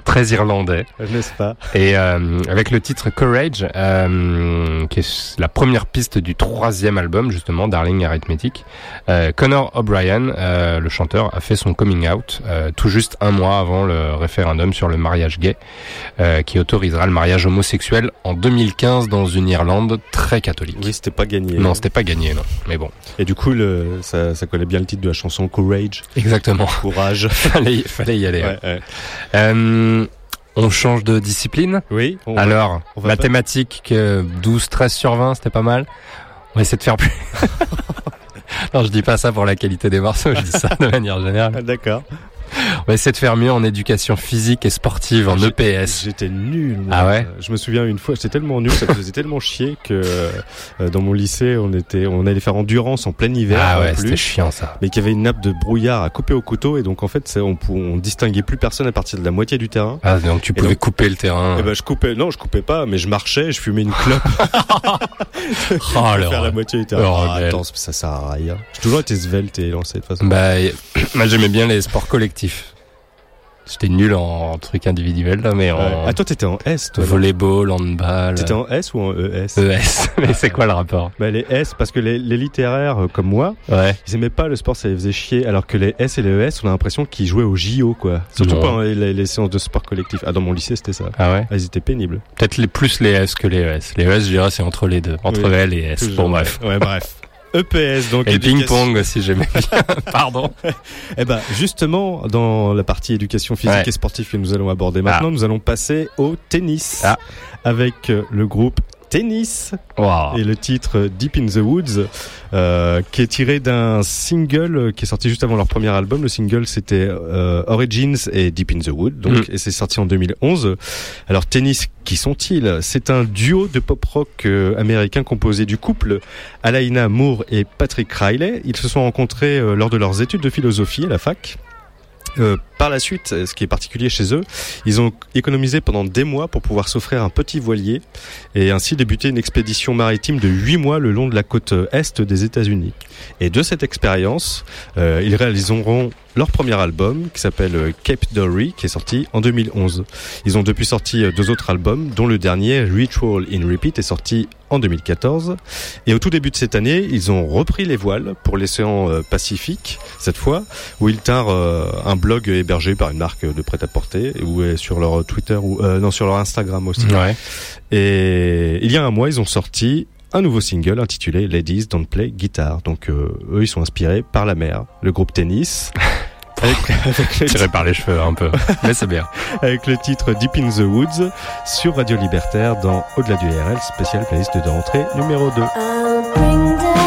très irlandais. N'est-ce pas? Et euh, avec le titre Courage, euh, qui est la première piste du troisième album, justement, Darling Arithmetic, euh, Connor O'Brien, euh, le chanteur, a fait son coming out euh, tout juste un mois avant le référendum sur le mariage gay, euh, qui autorisera le mariage homosexuel en 2015 dans une Irlande très catholique. Oui, c'était pas gagné. Non, c'était pas gagné, non. Mais bon. Et du coup, le, ça, ça collait bien le titre de la chanson Courage. Exactement. Courage. fallait, fallait y aller. Ouais, ouais. On change de discipline Oui. on Alors, on va mathématiques, euh, 12, 13 sur 20, c'était pas mal. On va essayer de faire plus. non, je dis pas ça pour la qualité des morceaux, je dis ça de manière générale. Ah, D'accord. On va essayer de faire mieux en éducation physique et sportive, en EPS. J'étais nul. moi. Ah ouais Je me souviens une fois, j'étais tellement nul, ça me faisait tellement chier que euh, dans mon lycée, on était, on allait faire endurance en plein hiver. Ah ouais, c'était chiant ça. Mais qu'il y avait une nappe de brouillard à couper au couteau et donc en fait, on, on distinguait plus personne à partir de la moitié du terrain. Ah, donc tu Et pouvais donc- couper le terrain. Eh ben, je coupais, non, je coupais pas, mais je marchais, je fumais une clope. oh, le faire la moitié du terrain. le Ah, attends, ça sert à rien. J'ai toujours été svelte et lancé de toute façon. Bah, moi j'aimais bien les sports collectifs. J'étais nul en trucs individuels là, mais en. Ah, toi, t'étais en S, toi. volleyball, handball. T'étais en S ou en ES ES. mais c'est quoi le rapport? Bah, les S, parce que les, les littéraires euh, comme moi, Ouais. ils aimaient pas le sport, ça les faisait chier, alors que les S et les ES, on a l'impression qu'ils jouaient au JO, quoi. Surtout Non. pendant les, les- les séances de sport collectif. Ah, dans mon lycée, c'était ça. Ah ouais? Ah, ils étaient pénibles. Peut-être les plus les S que les ES. Les ES, je dirais, c'est entre les deux. Entre Oui. L et S. Bon, bref. Ouais, bref. EPS, donc. Et ping-pong aussi, j'aimais bien. Pardon. Eh ben, justement, dans la partie éducation physique Ouais. et sportive que nous allons aborder maintenant, nous allons passer au tennis. Ah. Avec euh, le groupe Tennis Wow. et le titre Deep in the Woods, euh, qui est tiré d'un single euh, qui est sorti juste avant leur premier album. Le single c'était euh, Origins et Deep in the Wood, donc Mm. et c'est sorti en 2011. Alors Tennis, qui sont-ils? C'est un duo de pop rock euh, américain composé du couple Alaina Moore et Patrick Riley. Ils se sont rencontrés lors de leurs études de philosophie à la fac. Euh, par la suite, euh, ce qui est particulier chez eux, ils ont économisé pendant des mois pour pouvoir s'offrir un petit voilier et ainsi débuter une expédition maritime de 8 mois le long de la côte est des États-Unis. Et de cette expérience, euh, ils réaliseront leur premier album qui s'appelle euh, Cape Dory qui est sorti en 2011. Ils ont depuis sorti euh, deux autres albums dont le dernier Ritual in Repeat est sorti en 2014 et au tout début de cette année, ils ont repris les voiles pour l'océan euh, Pacifique cette fois où ils tinrent un blog hébergé par une marque de prêt-à-porter ou est sur leur Twitter ou euh, non sur leur Instagram aussi. Ouais. Et il y a un mois, ils ont sorti un nouveau single intitulé Ladies Don't Play Guitar. Donc euh, eux, ils sont inspirés par la mer, le groupe Tennis. Avec, avec le Tiré par les cheveux un peu. Mais c'est bien. avec le titre Deep in the Woods sur Radio Libertaire dans Au-delà du RL, spécial playlist de rentrée numéro 2.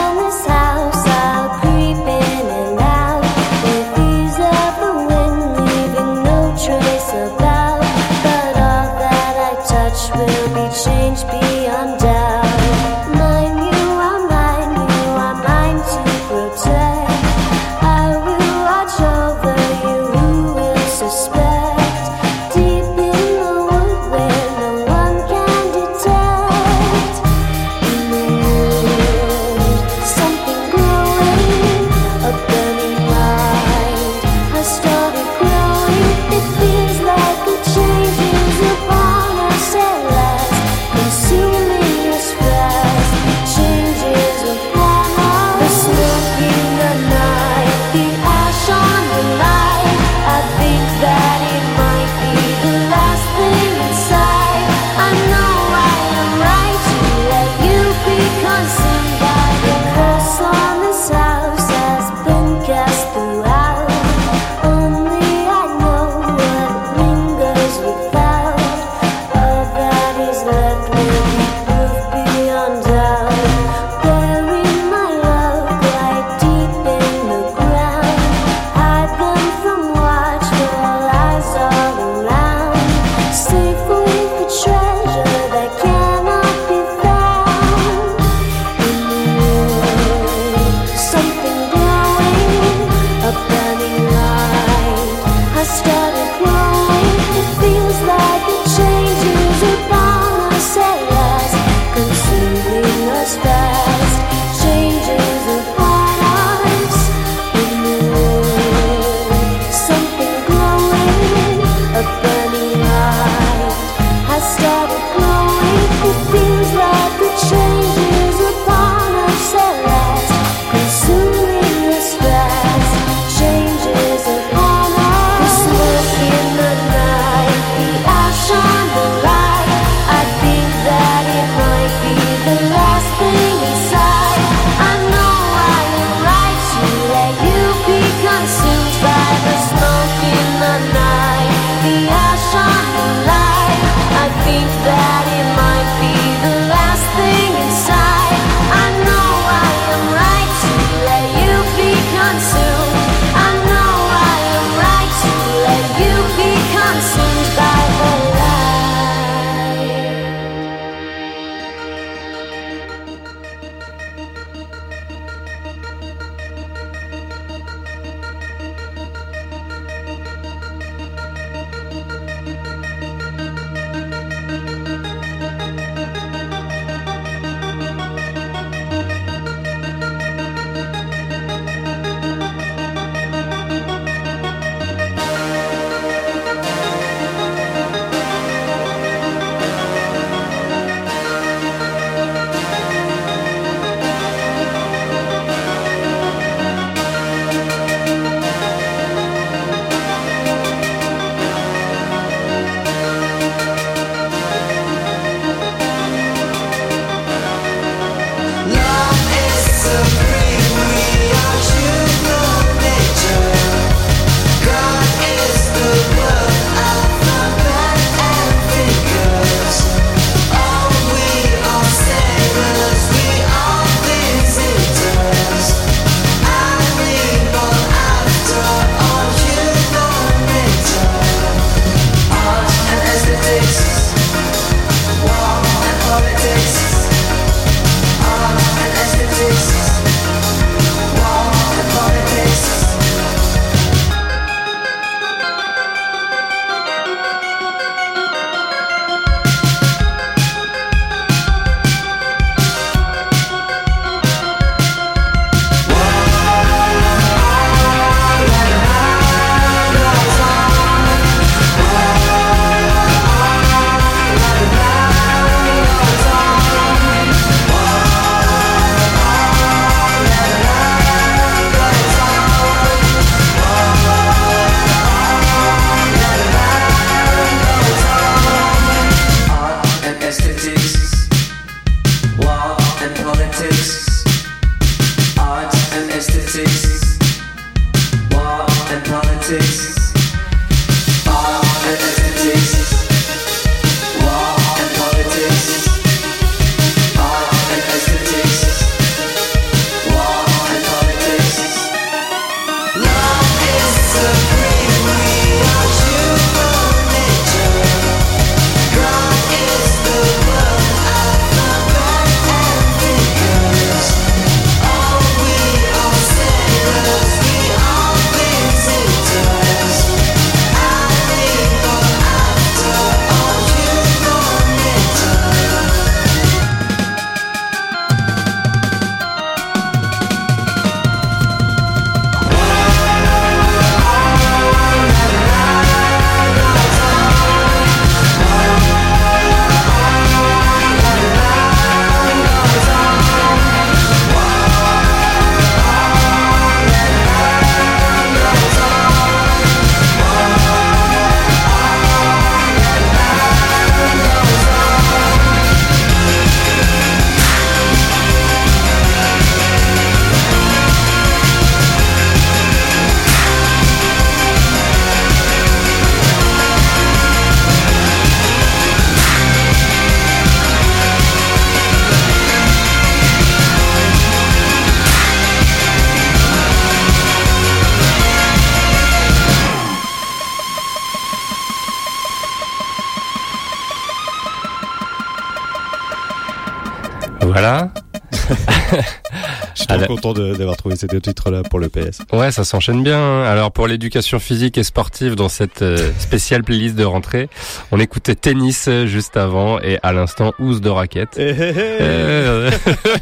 Content de- d'avoir trouvé ces deux titres-là pour le PS. Ouais, ça s'enchaîne bien. hein. Alors pour l'éducation physique et sportive dans cette euh, spéciale playlist de rentrée, on écoutait tennis euh, juste avant et à l'instant housse de raquette. Eh, eh. Euh,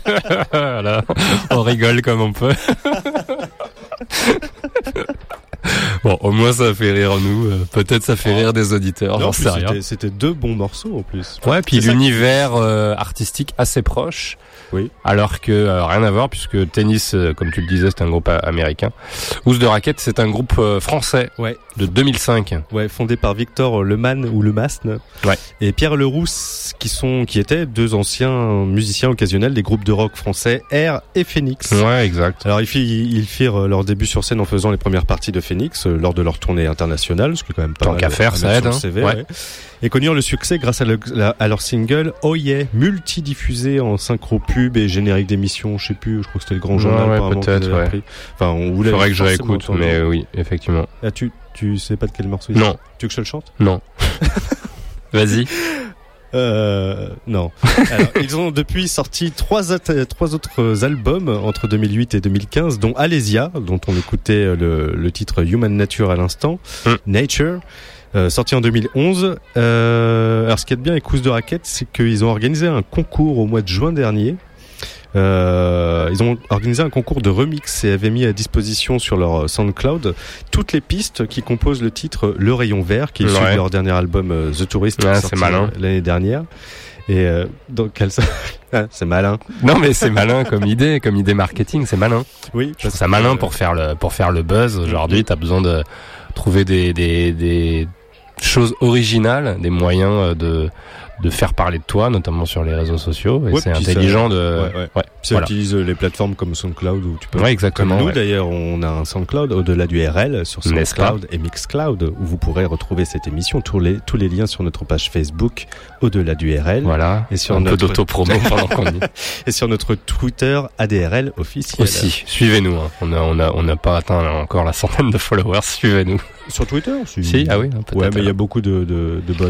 voilà. On rigole comme on peut. bon, au moins ça fait rire nous. euh, Peut-être ça fait rire des auditeurs, Non, c'était- deux bons morceaux en plus. Ouais, puis l'univers euh, artistique assez proche. Oui. Alors que euh, rien à voir puisque Tennis, euh, comme tu le disais, c'est un groupe américain. Housse de Raquette, c'est un groupe euh, français Ouais. De 2005. Ouais, fondé par Victor Leman ou Lemasne Ouais. et Pierre Lerousse, qui sont, qui étaient deux anciens musiciens occasionnels des groupes de rock français R et Phoenix. Ouais, exact. Alors ils, fi- ils firent euh, leur début sur scène en faisant les premières parties de Phoenix euh, lors de leur tournée internationale, ce qui est quand même pas Tant qu'à à faire, ça aide, hein. CV, Ouais. ouais. Et connurent le succès grâce à, le- la- à leur single Oh Yeah, multi-diffusé en synchro pub et générique d'émission, je sais plus, je crois que c'était le grand journal Ouais, peut-être. Enfin, on voulait Faudrait que je réécoute, mais oui, effectivement. Ah, tu, tu sais pas de quel morceau il Non. Tu veux que je le chante? Non. Vas-y. Euh, non. Alors, ils ont depuis sorti trois, autres- trois autres albums entre 2008 et 2015, dont Alésia, dont on écoutait le, le titre Human Nature à l'instant, Mm. Nature. euh, sorti en 2011. Euh, alors, ce qui est bien avec Cousse de Raquette, c'est qu'ils ont organisé un concours au mois de juin dernier. Euh, ils ont organisé un concours de remix et avaient mis à disposition sur leur SoundCloud toutes les pistes qui composent le titre Le Rayon Vert, qui est issu Ouais. de leur dernier album euh, The Tourist, Ouais, sorti l'année dernière. Et euh, donc. Ah, c'est malin. Non, mais c'est malin comme idée, comme idée marketing, c'est malin. Oui, Je trouve ça malin pour faire le pour faire le buzz. Aujourd'hui, t'as besoin de trouver des des des choses originales, des moyens euh, de de faire parler de toi, notamment sur les réseaux sociaux. Et Ouais, c'est puis ça- intelligent de. Ouais, ouais. Puis ça voilà. utilise les plateformes comme SoundCloud où tu peux. Ouais, exactement, Comme nous ouais. d'ailleurs, on a un SoundCloud au-delà du RL sur SoundCloud et Mixcloud où vous pourrez retrouver cette émission. Tous les tous les liens sur notre page Facebook au-delà du RL. Voilà. Et sur un peu notre d'autopromo pendant qu'on y et sur notre Twitter ADRL officiel. Aussi, suivez-nous. hein. On a on a on n'a pas atteint encore la centaine de followers. Suivez-nous. Sur Twitter si. Si, ah oui, peut-être. Ouais, mais il y a beaucoup de, de, de bots.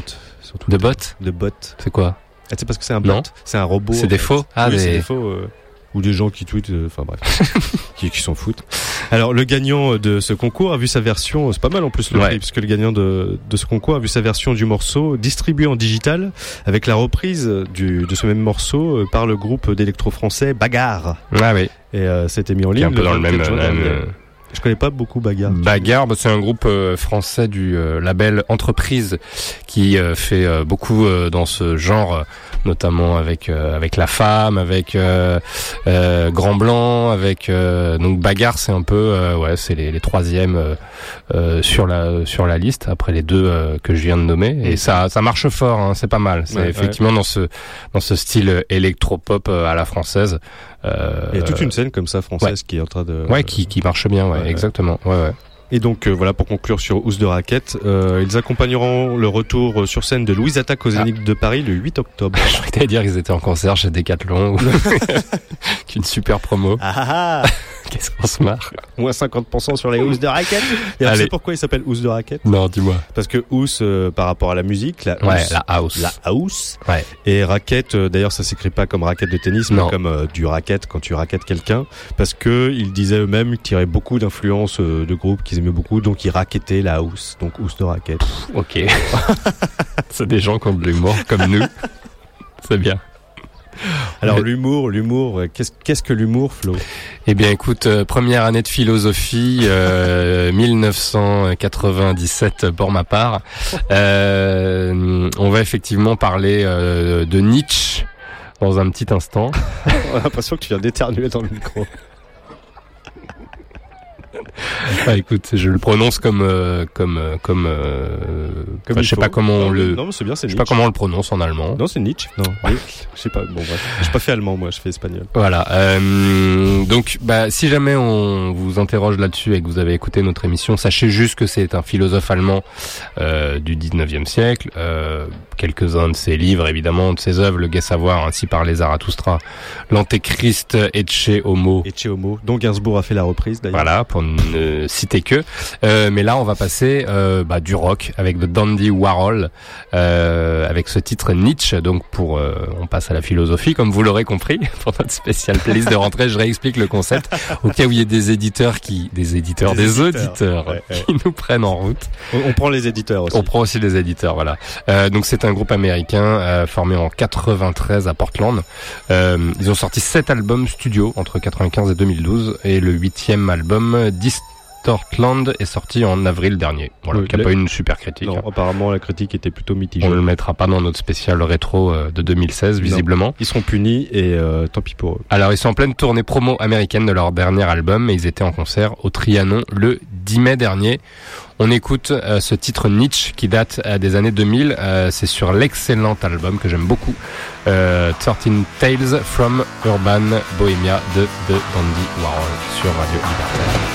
De bots De bots. C'est quoi Ah, c'est parce que c'est un bot. Non. C'est un robot. C'est en des faux Ah, oui, des- c'est des faux. euh, ou des gens qui tweetent, euh, enfin bref, qui, qui s'en foutent. Alors le gagnant de ce concours a vu sa version, c'est pas mal en plus le Ouais. prix, puisque le gagnant de, de ce concours a vu sa version du morceau distribuée en digital avec la reprise du, de ce même morceau euh, par le groupe d'électro français Bagarre. Ah oui. Et euh, c'était mis en Qui est ligne. un peu dans le 24 même. Je connais pas beaucoup Bagarre. Bagarre, bah, c'est un groupe euh, français du euh, label Entreprise qui euh, fait euh, beaucoup euh, dans ce genre, notamment avec euh, avec la femme, avec euh, euh, Grand Blanc, avec euh, donc Bagarre, c'est un peu euh, ouais, c'est les, les troisièmes euh, euh, sur la sur la liste après les deux euh, que je viens de nommer et ça ça marche fort, hein, c'est pas mal. C'est Ouais, effectivement dans ce dans ce style électropop à la française. Euh, Il y a toute une scène comme ça française ouais. qui est en train de. Ouais, qui, qui marche bien, ouais, exactement. Ouais, ouais. Et donc euh, voilà pour conclure sur Housse de Raquette, euh, ils accompagneront le retour sur scène de Louise Attaque aux Zénith de Paris le 8 octobre. Je t'allais dire qu'ils étaient en concert chez Decathlon. ou- Qu'une super promo. Ah ah Qu'est-ce qu'on se marre. Moins 50% sur les housses de raquette. Et alors, tu sais pourquoi il s'appelle housse de raquette Non, dis-moi. Parce que housse euh, par rapport à la musique, la Ouais, housse, la house. la house Ouais. et raquette. euh, D'ailleurs, ça s'écrit pas comme raquette de tennis, Non. mais comme euh, du raquette quand tu raquettes quelqu'un. Parce que ils disaient eux-mêmes qu'ils tiraient beaucoup d'influences de groupes qu'ils aimaient beaucoup, donc ils raquettaient la house, donc housse de raquette. Ok. C'est des gens qui ont de l'humour comme nous. C'est bien. Alors l'humour, l'humour, euh, qu'est-ce qu'est-ce que l'humour, Flo? Eh bien, écoute, euh, première année de philosophie, euh, 1997 pour ma part. Euh, on va effectivement parler euh, de Nietzsche dans un petit instant. On a l'impression que tu viens d'éternuer dans le micro. Ah, écoute, je le prononce comme euh, comme euh, comme. euh, je sais faut. pas comment on le. Non, mais c'est bien, c'est Je sais pas comment on le prononce en allemand. Non, c'est Nietzsche. Non, oui. je sais pas. Bon, bref. J'ai pas fait allemand, moi. Je fais espagnol. Voilà. euh, donc, bah, si jamais on vous interroge là-dessus et que vous avez écouté notre émission, sachez juste que c'est un philosophe allemand du 19e siècle, quelques-uns de ses livres, évidemment, de ses œuvres, Le Gai Savoir, ainsi par les Zarathustra, L'Antéchrist, Ecce Homo. Ecce Homo, dont Gainsbourg a fait la reprise d'ailleurs. Voilà, pour ne citer que. Euh, mais là, on va passer euh, bah, du rock avec de Dandy Warhol, euh, avec ce titre Nietzsche. Donc, pour, euh, on passe à la philosophie, comme vous l'aurez compris, pour notre spécial playlist de rentrée. Je réexplique le concept au cas où il y ait des éditeurs qui, des éditeurs, des, auditeurs Ouais, ouais. qui nous prennent en route. On, on prend les éditeurs aussi. On prend aussi les éditeurs, voilà. Euh, donc c'est un groupe américain euh, formé en 93 à Portland. Euh, ils ont sorti sept albums studio entre 95 et 2012 et le huitième album Distortland est sorti en avril dernier. Voilà, Oui, qui pas eu une super critique. Non, apparemment la critique était plutôt mitigée. On le mettra pas dans notre spécial rétro euh, de 2016 visiblement. Ils seront punis et euh, tant pis pour eux. Alors ils sont en pleine tournée promo américaine de leur dernier album et ils étaient en concert au Trianon le 10 mai dernier. On écoute euh, ce titre Nietzsche qui date euh, des années 2000. Euh, c'est sur l'excellent album que j'aime beaucoup, euh, 13 Tales from Urban Bohemia de, de Dandy Warhol sur Radio Libertaire.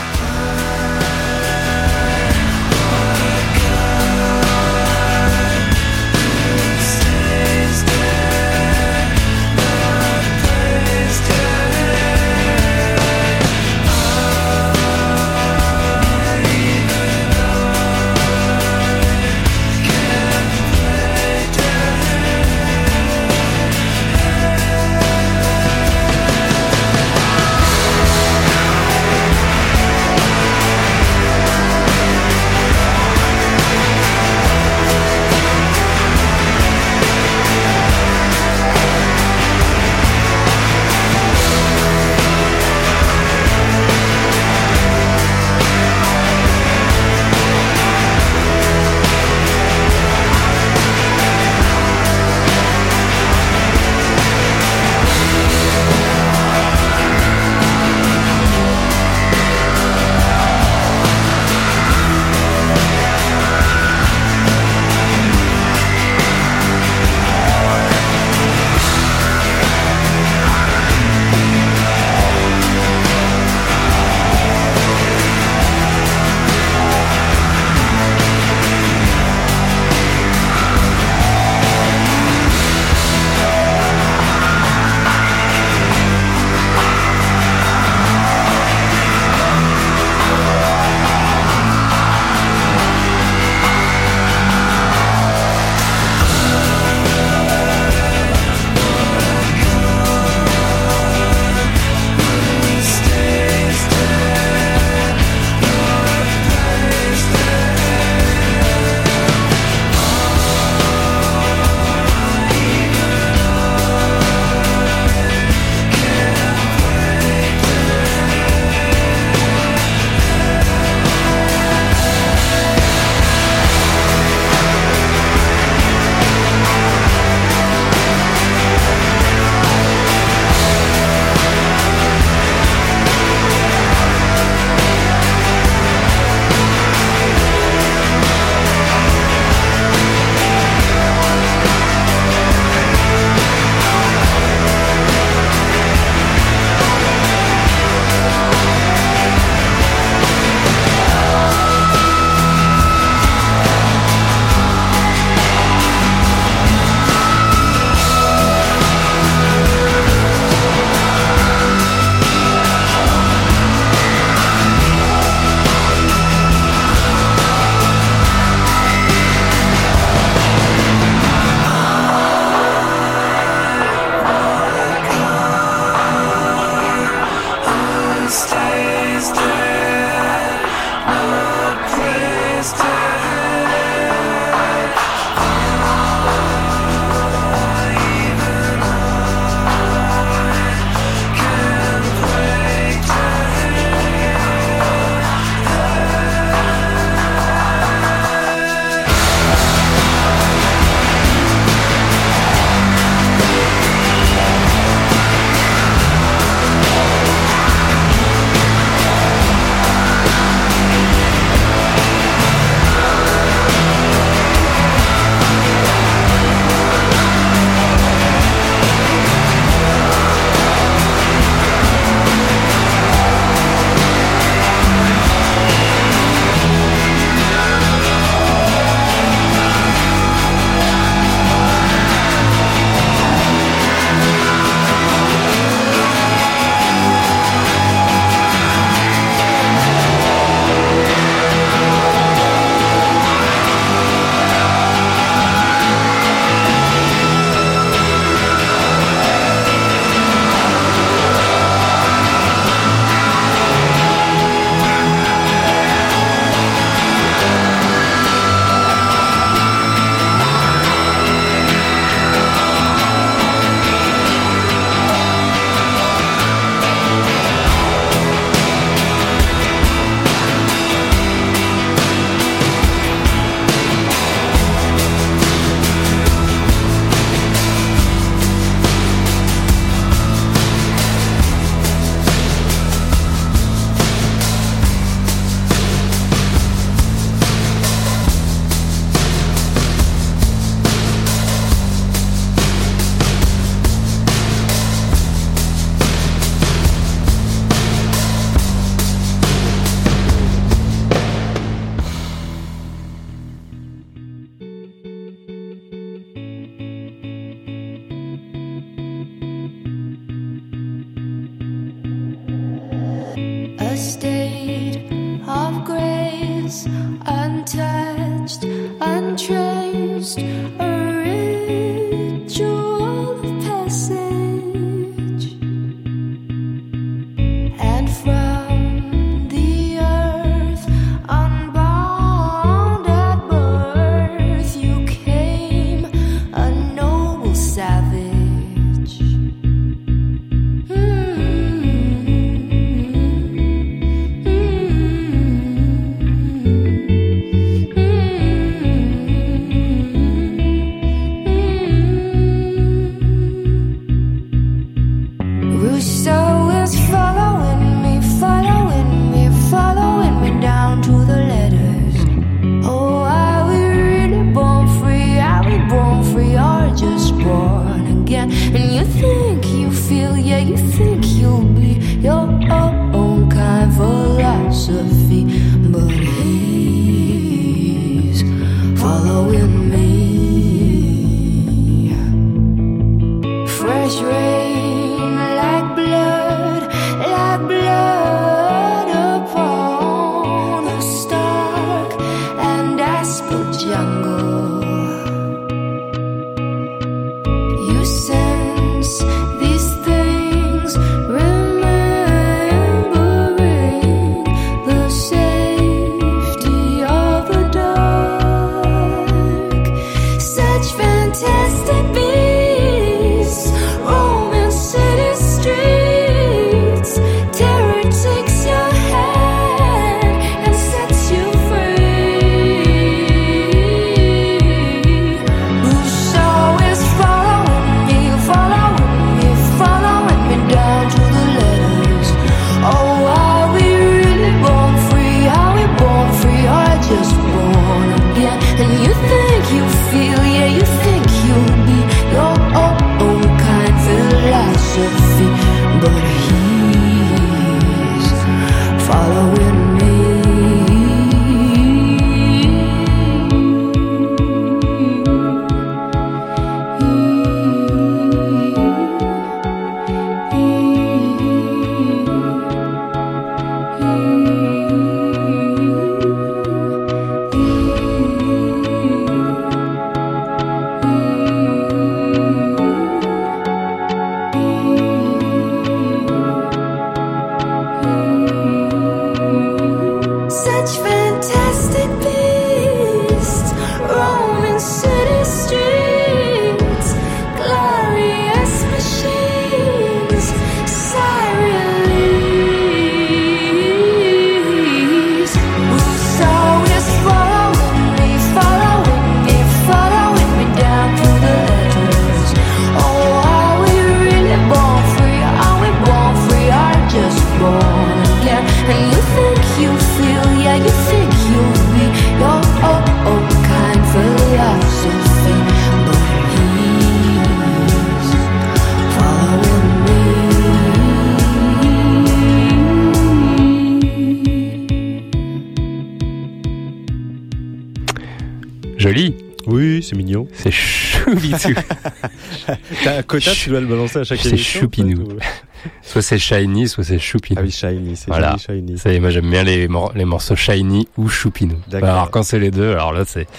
T'as un quota, tu dois le balancer à chaque C'est choupinou. ou- Soit c'est shiny, soit c'est choupinou. Ah oui, shiny, c'est Voilà. shiny. Ça moi j'aime bien les, mor- les morceaux shiny ou choupinou. D'accord. Alors quand c'est les deux, alors là c'est.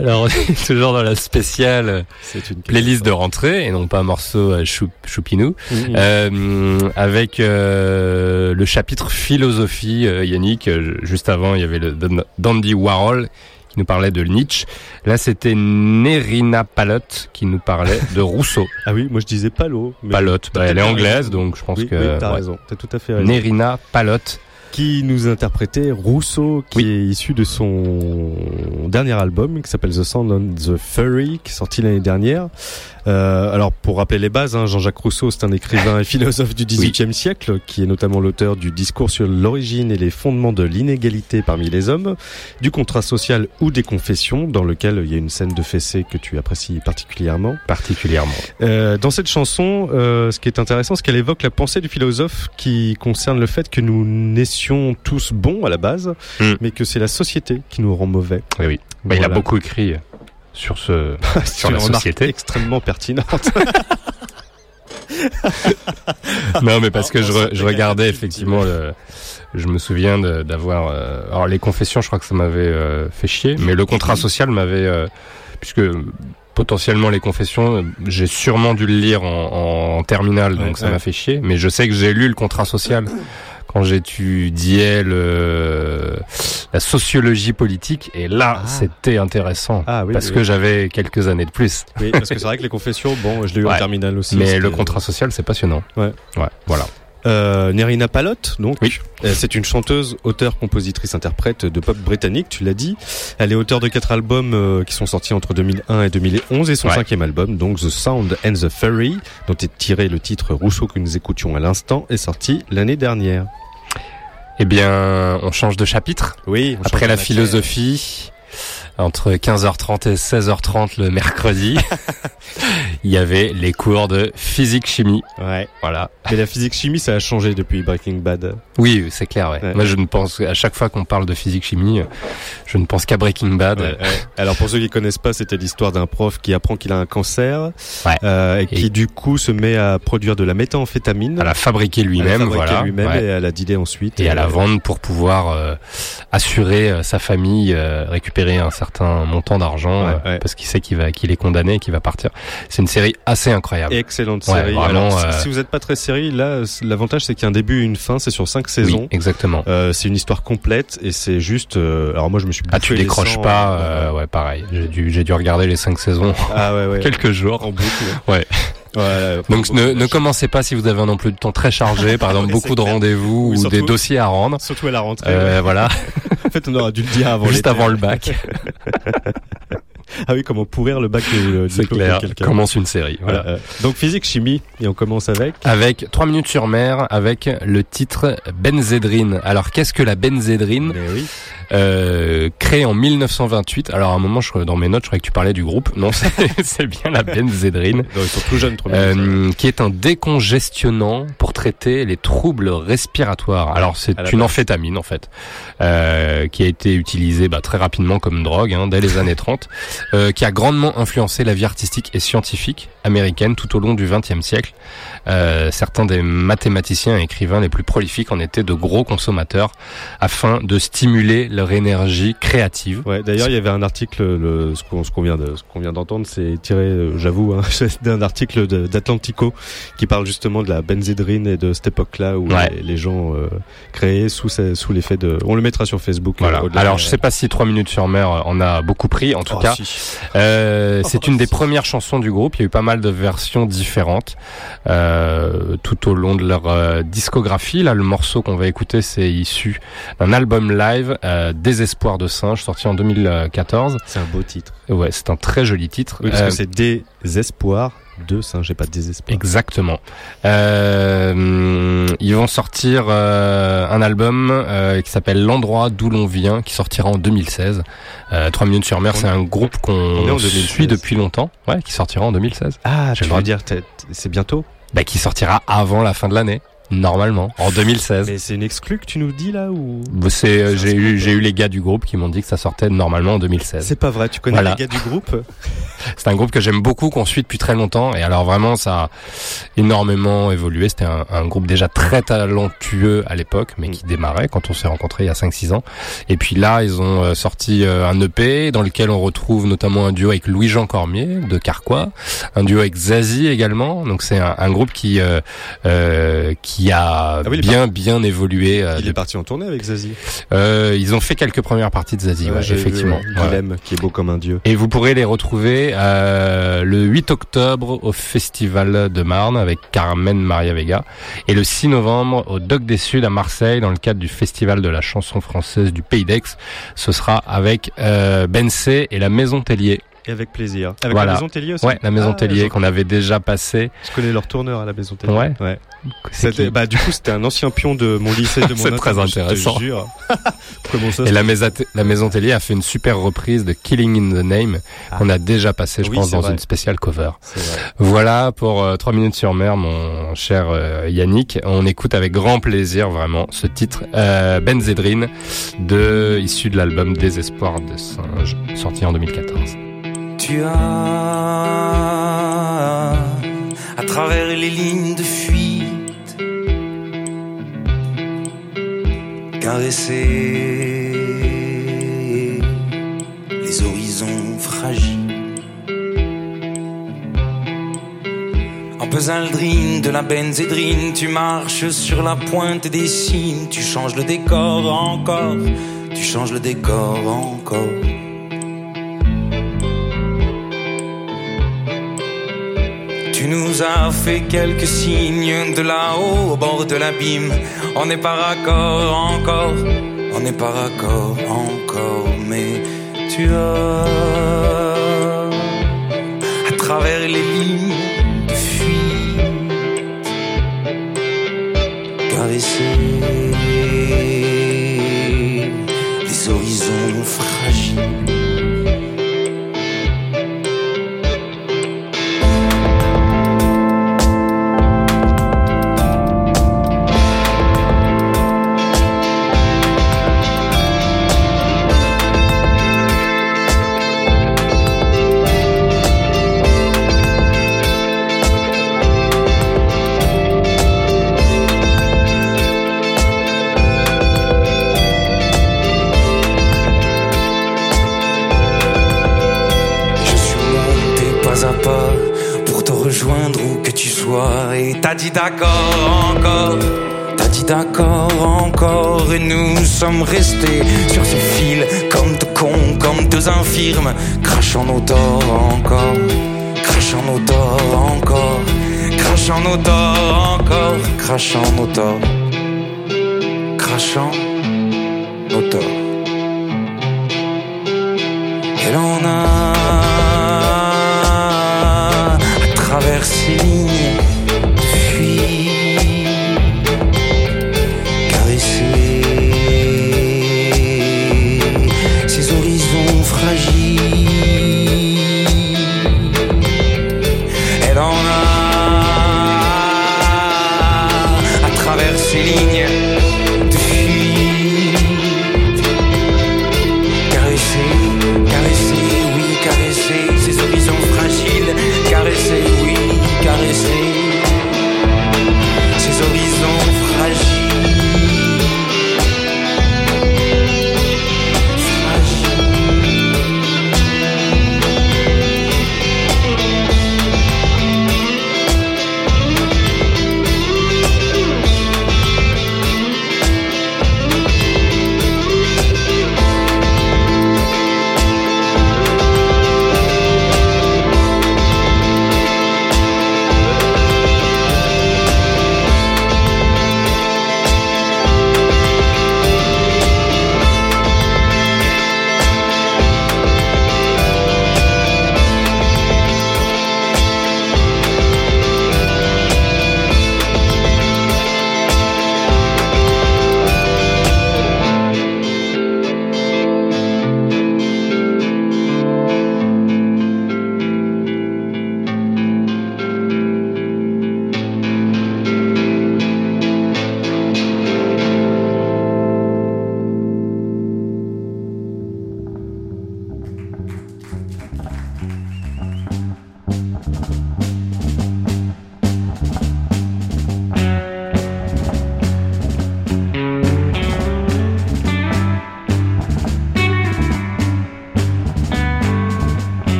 alors on est toujours dans la spéciale une playlist de rentrée et non pas morceau euh, chou, choupinou. Mhm. Euh, avec euh, le chapitre philosophie, euh, Yannick. Juste avant, il y avait le Dan- Dandy Warhol qui nous parlait de Nietzsche. Là, c'était Nerina Palotte qui nous parlait de Rousseau. Ah oui, moi je disais Palo. mais Palotte, bah, elle est anglaise, donc je pense Oui, que oui, t'as ouais. raison, t'as tout à fait raison. Nerina Palotte. Qui nous interprétait Rousseau, qui est issu de son dernier album qui s'appelle The Sound on the Furry, qui est sorti l'année dernière. Euh, alors pour rappeler les bases, hein, Jean-Jacques Rousseau, c'est un écrivain et philosophe du XVIIIe siècle, qui est notamment l'auteur du discours sur l'origine et les fondements de l'inégalité parmi les hommes, du contrat social ou des confessions, dans lequel il y a une scène de fessée que tu apprécies particulièrement. Particulièrement. Euh, dans cette chanson, euh, ce qui est intéressant, c'est qu'elle évoque la pensée du philosophe qui concerne le fait que nous naissions tous bons à la base, Hmm. mais que c'est la société qui nous rend mauvais. Oui, oui. Bah, Il a beaucoup écrit sur ce, sur la société. extrêmement pertinente. non, mais parce que je, re- je regardais effectivement le. Je me souviens d'avoir. euh, alors les confessions, je crois que ça m'avait euh, fait chier, mais le contrat social m'avait, euh, puisque potentiellement les confessions, j'ai sûrement dû le lire en, en terminale, donc Ouais, ça ouais. m'a fait chier. Mais je sais que j'ai lu le contrat social quand j'étudiais le la sociologie politique, et là c'était intéressant Ah oui, parce oui, que oui. j'avais quelques années de plus. Oui, parce que c'est vrai que les confessions, bon, je l'ai eu en Ouais. terminale aussi. Mais le contrat social, c'est passionnant. Ouais. Ouais, voilà. Euh, Nerina Palotte, donc, euh, c'est une chanteuse, auteure, compositrice, interprète de pop britannique, tu l'as dit. Elle est auteure de quatre albums euh, qui sont sortis entre 2001 et 2011 et son Ouais. cinquième album, donc The Sound and the Fairy, dont est tiré le titre Rousseau que nous écoutions à l'instant, est sorti l'année dernière. Eh bien, on change de chapitre. Oui. on Après la matière. philosophie, entre 15h30 et 16h30 le mercredi, il y avait les cours de physique-chimie. Ouais. Voilà. Mais la physique chimie, ça a changé depuis Breaking Bad. Oui, c'est clair. Ouais. Ouais. Moi, je ne pense à chaque fois qu'on parle de physique-chimie, je ne pense qu'à Breaking Bad. Ouais. Alors pour ceux qui connaissent pas, c'était l'histoire d'un prof qui apprend qu'il a un cancer Ouais. euh, et qui Et- du coup se met à produire de la méthamphétamine. À la fabriquer lui-même, voilà. lui-même et à la dealer ensuite. et à la vendre pour pouvoir euh, assurer euh, sa famille, euh, récupérer un certain montant d'argent Ouais, euh, ouais. parce qu'il sait qu'il va, qu'il est condamné et qu'il va partir. C'est une série assez incroyable. Excellente Ouais, série. vraiment, Alors, si- euh, si vous n'êtes pas très série, là, l'avantage c'est qu'il y a un début et une fin. C'est sur cinq saisons. Oui, exactement. Euh, c'est une histoire complète et c'est juste. alors moi, je me suis. Ah, tu décroches pas Ouais, pareil. J'ai dû, j'ai dû regarder les cinq saisons Ah ouais, quelques jours. En boucle. Ouais. Ouais, Donc ne, ne commencez pas si vous avez un emploi du temps très chargé, par exemple beaucoup de rendez-vous Oui, ou des dossiers à rendre. Surtout à la rentrée. Euh, ouais. voilà, En fait, on aurait dû le dire avant. juste avant le bac, Ah oui, comment pourrir le bac et le c'est de clair. quelqu'un. Commence une série. Voilà. Euh, euh, donc physique, chimie, et on commence avec. Avec 3 minutes sur mer, avec le titre benzédrine. Alors qu'est-ce que la benzédrine Mais oui. Euh, Créée en 1928. Alors à un moment, je, dans mes notes, je croyais que tu parlais du groupe. Non, c'est bien la benzédrine. Non, ils sont tout jeunes, trop. Euh, qui est un décongestionnant pour traiter les troubles respiratoires. Alors c'est une amphétamine en fait, euh, qui a été utilisée bah, très rapidement comme drogue hein, dès les années 30, euh, qui a grandement influencé la vie artistique et scientifique américaine tout au long du XXe siècle. Euh, certains des mathématiciens et écrivains les plus prolifiques en étaient de gros consommateurs afin de stimuler leur énergie créative. Ouais, d'ailleurs, il y avait un article, le, ce qu'on vient de, ce qu'on vient d'entendre, c'est tiré, euh, j'avoue, hein, d'un article d'Atlantico qui parle justement de la benzédrine et de cette époque-là où Ouais. les, les gens euh, créaient sous l'effet de. On le mettra sur Facebook. Voilà. euh, Alors je sais pas si 3 minutes sur mer en a beaucoup pris, en tout Oh, cas. si. Euh, c'est Oh, une des premières chansons du groupe. Il y a eu pas mal de versions différentes euh, tout au long de leur euh, discographie. Là, le morceau qu'on va écouter, c'est issu d'un album live, euh, Désespoir de singe, sorti en 2014. C'est un beau titre. Ouais, c'est un très joli titre. Oui, parce Euh, que c'est des espoirs de ça, j'ai pas de désespoir. Exactement. Euh, ils vont sortir euh, un album euh, qui s'appelle L'endroit d'où l'on vient, qui sortira en 2016. Euh, 3 minutes sur mer, c'est un groupe qu'on 2016. suit depuis longtemps, ouais, qui sortira en 2016. Ah, tu veux dire, c'est bientôt? Bah, qui sortira avant la fin de l'année, normalement, en 2016. Mais c'est une exclue que tu nous dis là ou? Bah, C'est, euh, j'ai eu, j'ai eu les gars du groupe qui m'ont dit que ça sortait normalement en 2016. C'est pas vrai, tu connais Voilà. les gars du groupe? C'est un groupe que j'aime beaucoup, qu'on suit depuis très longtemps. Et alors vraiment, ça a énormément évolué. C'était un, un groupe déjà très talentueux à l'époque, mais qui démarrait quand on s'est rencontrés il y a 5-6 ans. Et puis là, ils ont euh, sorti euh, un EP dans lequel on retrouve notamment un duo avec Louis-Jean Cormier de Carquois, un duo avec Zazie également. Donc c'est un, un groupe qui euh, euh, qui a Ah oui, bien bien évolué. euh, Il est parti en tournée avec Zazie. euh, ils ont fait quelques premières parties de Zazie, ouais, vu, effectivement. ouais, qui est beau comme un dieu. Et vous pourrez les retrouver euh, le 8 octobre au Festival de Marne avec Carmen Maria Vega et le 6 novembre au Doc des Suds à Marseille dans le cadre du Festival de la chanson française du Pays d'Aix. Ce sera avec euh, et la Maison Tellier. Et avec plaisir. Avec Voilà. la Maison Tellier aussi Ouais, la Maison Ah, Tellier qu'on avait déjà passé. Je connais leur tourneur à la Maison Tellier. Ouais. C'était, bah, du coup, c'était un ancien pion de mon lycée, de mon C'est très internat, je te intéressant. jure. Comment ça Et la, Maison- la Maison Tellier a fait une super reprise de Killing in the Name qu'on a déjà passé, je Oui, pense, dans vrai. une spéciale cover. Voilà pour euh, 3 minutes sur mer, mon cher euh, Yannick. On écoute avec grand plaisir vraiment ce titre euh, Benzedrine de issu de l'album Désespoir de singe sorti en 2014. Tu as, à travers les lignes de fuite. Caresser les horizons fragiles. En pesaldrine de la benzédrine, tu marches sur la pointe des cimes, tu changes le décor encore, tu changes le décor encore. Tu nous as fait quelques signes de là-haut au bord de l'abîme. On n'est pas raccord encore, on n'est pas raccord encore, mais tu as à travers les lignes de fuite Et t'as dit d'accord encore, t'as dit d'accord encore. Et nous sommes restés sur ce fil comme deux cons, comme deux infirmes, crachant nos torts encore, crachant nos torts encore, crachant nos torts encore, crachant nos torts, crachant nos torts. Et l'on a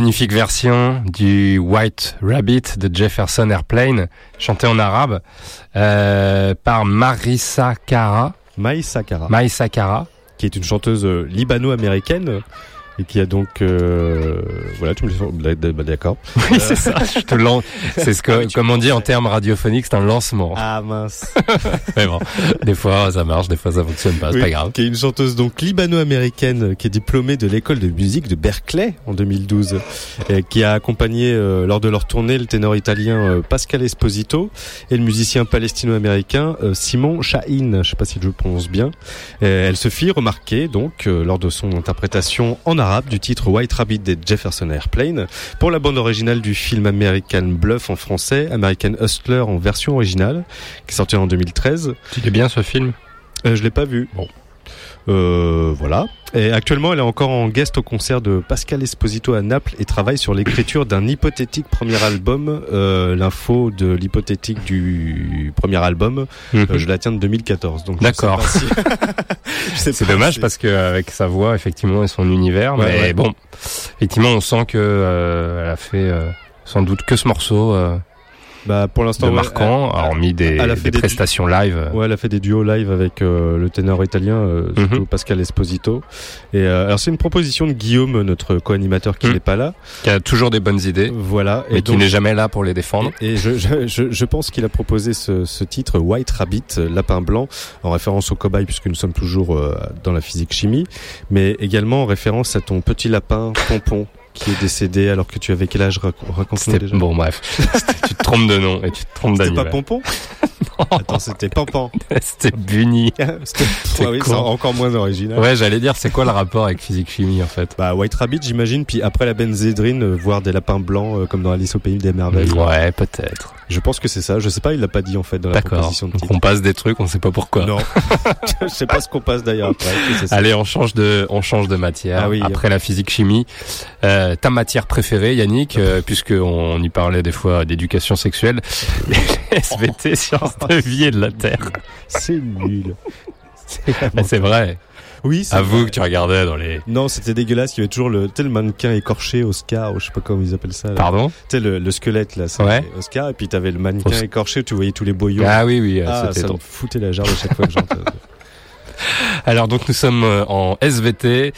Magnifique version du White Rabbit de Jefferson Airplane, chanté en arabe euh, par Marissa Cara. Maïssa Kara. Maïssa Cara. Qui est une chanteuse euh, libano-américaine. Et qui a donc, euh, voilà, tu me dis, bah, bah, d'accord. Oui, c'est ça. Je te lance. C'est ce que, comme on dit en termes radiophoniques, c'est un lancement. Ah mince. Mais bon, des fois ça marche, des fois ça fonctionne pas, c'est Oui, pas grave. Qui est une chanteuse donc libano-américaine qui est diplômée de l'école de musique de Berkeley en 2012, et qui a accompagné euh, lors de leur tournée le ténor italien euh, Pascal Esposito et le musicien palestino-américain euh, Simon Shahin. Je sais pas si je le prononce bien. Et elle se fit remarquer donc euh, lors de son interprétation en arabe du titre White Rabbit des Jefferson Airplane pour la bande originale du film American Bluff en français, American Hustler en version originale, qui est sorti en 2013. Tu l'es bien ce film? Euh, je l'ai pas vu. Bon. Euh, voilà. Et actuellement, elle est encore en guest au concert de Pascal Esposito à Naples et travaille sur l'écriture d'un hypothétique premier album. Euh, L'info de l'hypothétique du premier album, Mhm. euh, je la tiens de 2014. Donc D'accord. si- C'est dommage si- parce que avec sa voix effectivement et son univers, Ouais, mais ouais. bon, effectivement on sent que euh, elle a fait euh, sans doute que ce morceau euh, bah, pour l'instant, de marquant, hormis des, elle a fait des prestations live. euh. Ouais, elle a fait des duos live avec euh, le ténor italien, euh, surtout Mhm. Pascal Esposito. Et euh, alors c'est une proposition de Guillaume, notre co-animateur qui Mhm. n'est pas là. Qui a toujours des bonnes idées, Voilà. mais et qui donc- n'est jamais là pour les défendre. Et je, je, je, je pense qu'il a proposé ce, ce titre White Rabbit, euh, lapin blanc, en référence au cobaye puisque nous sommes toujours dans la physique chimie, mais également en référence à ton petit lapin Pompon qui est décédé alors que tu avais quel âge? Rac- raconte-nous C'était déjà bon bref, tu te trompes de nom et tu te trompes C'était pas. Pompon? Attends, c'était Pampan. C'était Bunny. C'était oui, c'est encore moins original. Ouais, j'allais dire c'est quoi le rapport avec physique chimie en fait? Bah White Rabbit j'imagine, puis après la benzédrine, euh, voir des lapins blancs euh, comme dans Alice au pays des merveilles. Ouais, peut-être. Je pense que c'est ça, je sais pas, il l'a pas dit en fait dans la proposition de Donc titre. on passe des trucs, on sait pas pourquoi. Non, je sais pas ce qu'on passe d'ailleurs après. Allez, on change de, on change de matière. Ah oui. Après la physique chimie, euh, ta matière préférée, Yannick, euh, puisque on y parlait des fois d'éducation sexuelle, les SVT, sciences de vie et de la terre. C'est nul. C'est vraiment- Mais c'est vrai. Oui, c'est Avoue que tu regardais dans les. Non, c'était dégueulasse. Il y avait toujours le tel mannequin écorché Oscar, ou je sais pas comment ils appellent ça. là. Pardon? Tu sais le, le squelette là, c'est Ouais. Oscar. Et puis t'avais le mannequin Os- écorché. Tu voyais tous les boyaux. Ah oui, oui, euh, Ah, c'était ça ton- me foutait la jarre de chaque fois que j'entends. Alors donc nous sommes euh, en SVT,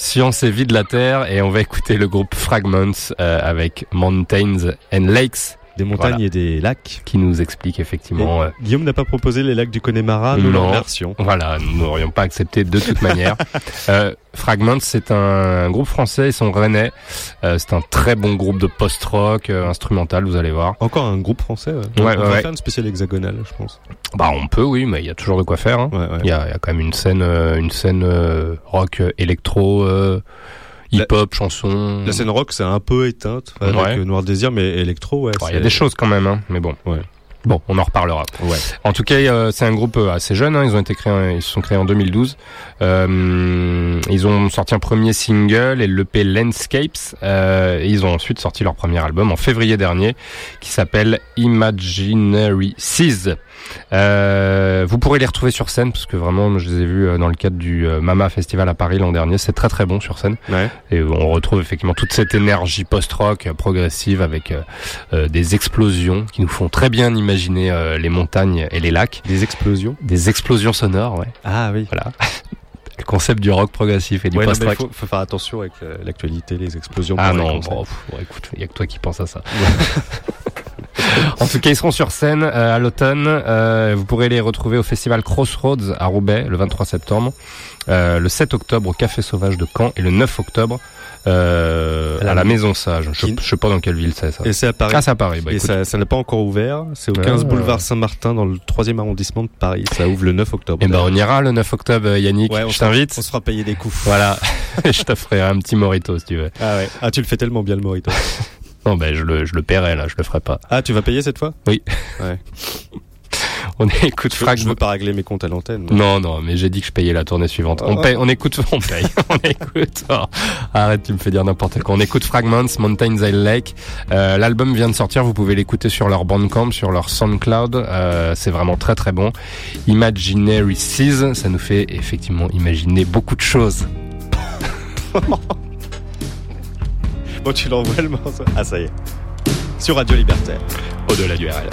sciences et vie de la terre, et on va écouter le groupe Fragments euh, avec Mountains and Lakes. Des montagnes Voilà. et des lacs. Qui nous explique effectivement. Et euh, Guillaume n'a pas proposé les lacs du Connemara, nous Non. leur version. Voilà, nous n'aurions pas accepté de toute manière. Euh, Fragments, c'est un groupe français, ils sont rennais. Euh, c'est un très bon groupe de post-rock, euh, instrumental, vous allez voir. Encore un groupe français. Ouais. Ouais, on va ouais. faire une spéciale hexagonale, je pense. Bah on peut, oui, mais il y a toujours de quoi faire. hein. Il y, a, il y a quand même une scène, une scène rock, électro, hip-hop, chanson. La scène rock, c'est un peu éteinte avec Ouais. euh, Noir Désir, mais électro, ouais. Ouais, Il y a des choses quand même, hein, mais bon. Ouais. Bon, on en reparlera. Ouais. En tout cas, euh, c'est un groupe euh, assez jeune. hein, ils ont été créés, ils se sont créés en 2012. Euh, ils ont sorti un premier single et l'EP Landscapes. Euh, et ils ont ensuite sorti leur premier album en février dernier, qui s'appelle Imaginary Seas. Euh, vous pourrez les retrouver sur scène parce que vraiment, je les ai vus euh, dans le cadre du Mama Festival à Paris l'an dernier. C'est très très bon sur scène. Ouais. Et on retrouve effectivement toute cette énergie post-rock progressive avec des explosions qui nous font très bien imaginer euh, les montagnes et les lacs. Des explosions. Des explosions sonores, ouais. Ah oui. Voilà. Le concept du rock progressif et du Ouais, post-rock. faut, faut faire attention avec euh, l'actualité, les explosions. Ah non, bon, pff, bon, écoute, il y a que toi qui pense à ça. en tout cas, ils seront sur scène euh, à l'automne. Euh, vous pourrez les retrouver au festival Crossroads à Roubaix le 23 septembre, euh, le 7 octobre au Café Sauvage de Caen et le 9 octobre euh, À la à la Maison Sage. Je, sais pas dans quelle ville c'est ça. Et c'est à Paris. Ah, c'est à Paris. Bah, et ça, ça n'a pas encore ouvert. C'est au 15 Ah. boulevard Saint-Martin dans le 3 arrondissement de Paris. Ça ouvre le 9 octobre. Eh ben, on ira le 9 octobre, euh, Yannick. Ouais, je t'invite. On se fera payer des coups. Voilà. je t'offrirai un petit morito si tu veux. Ah ouais. Ah, tu le fais tellement bien le morito. Non, ben, je le, je le paierai, là. Je le ferai pas. ah, tu vas payer cette fois? Oui. Ouais. On écoute Je, je veux pas régler mes comptes à l'antenne. Non, non, mais j'ai dit que je payais la tournée suivante. On Oh. paye, on écoute, on paye, on écoute. Oh, arrête, tu me fais dire n'importe quoi. On écoute Fragments, Mountains and Lake. Euh, L'album vient de sortir, vous pouvez l'écouter sur leur Bandcamp, sur leur SoundCloud. Euh, c'est vraiment très très bon. Imaginary Seas, ça nous fait effectivement imaginer beaucoup de choses. Bon, tu l'envoies le morceau. Ah, ça y est. Sur Radio Libertaire. Au-delà du RL.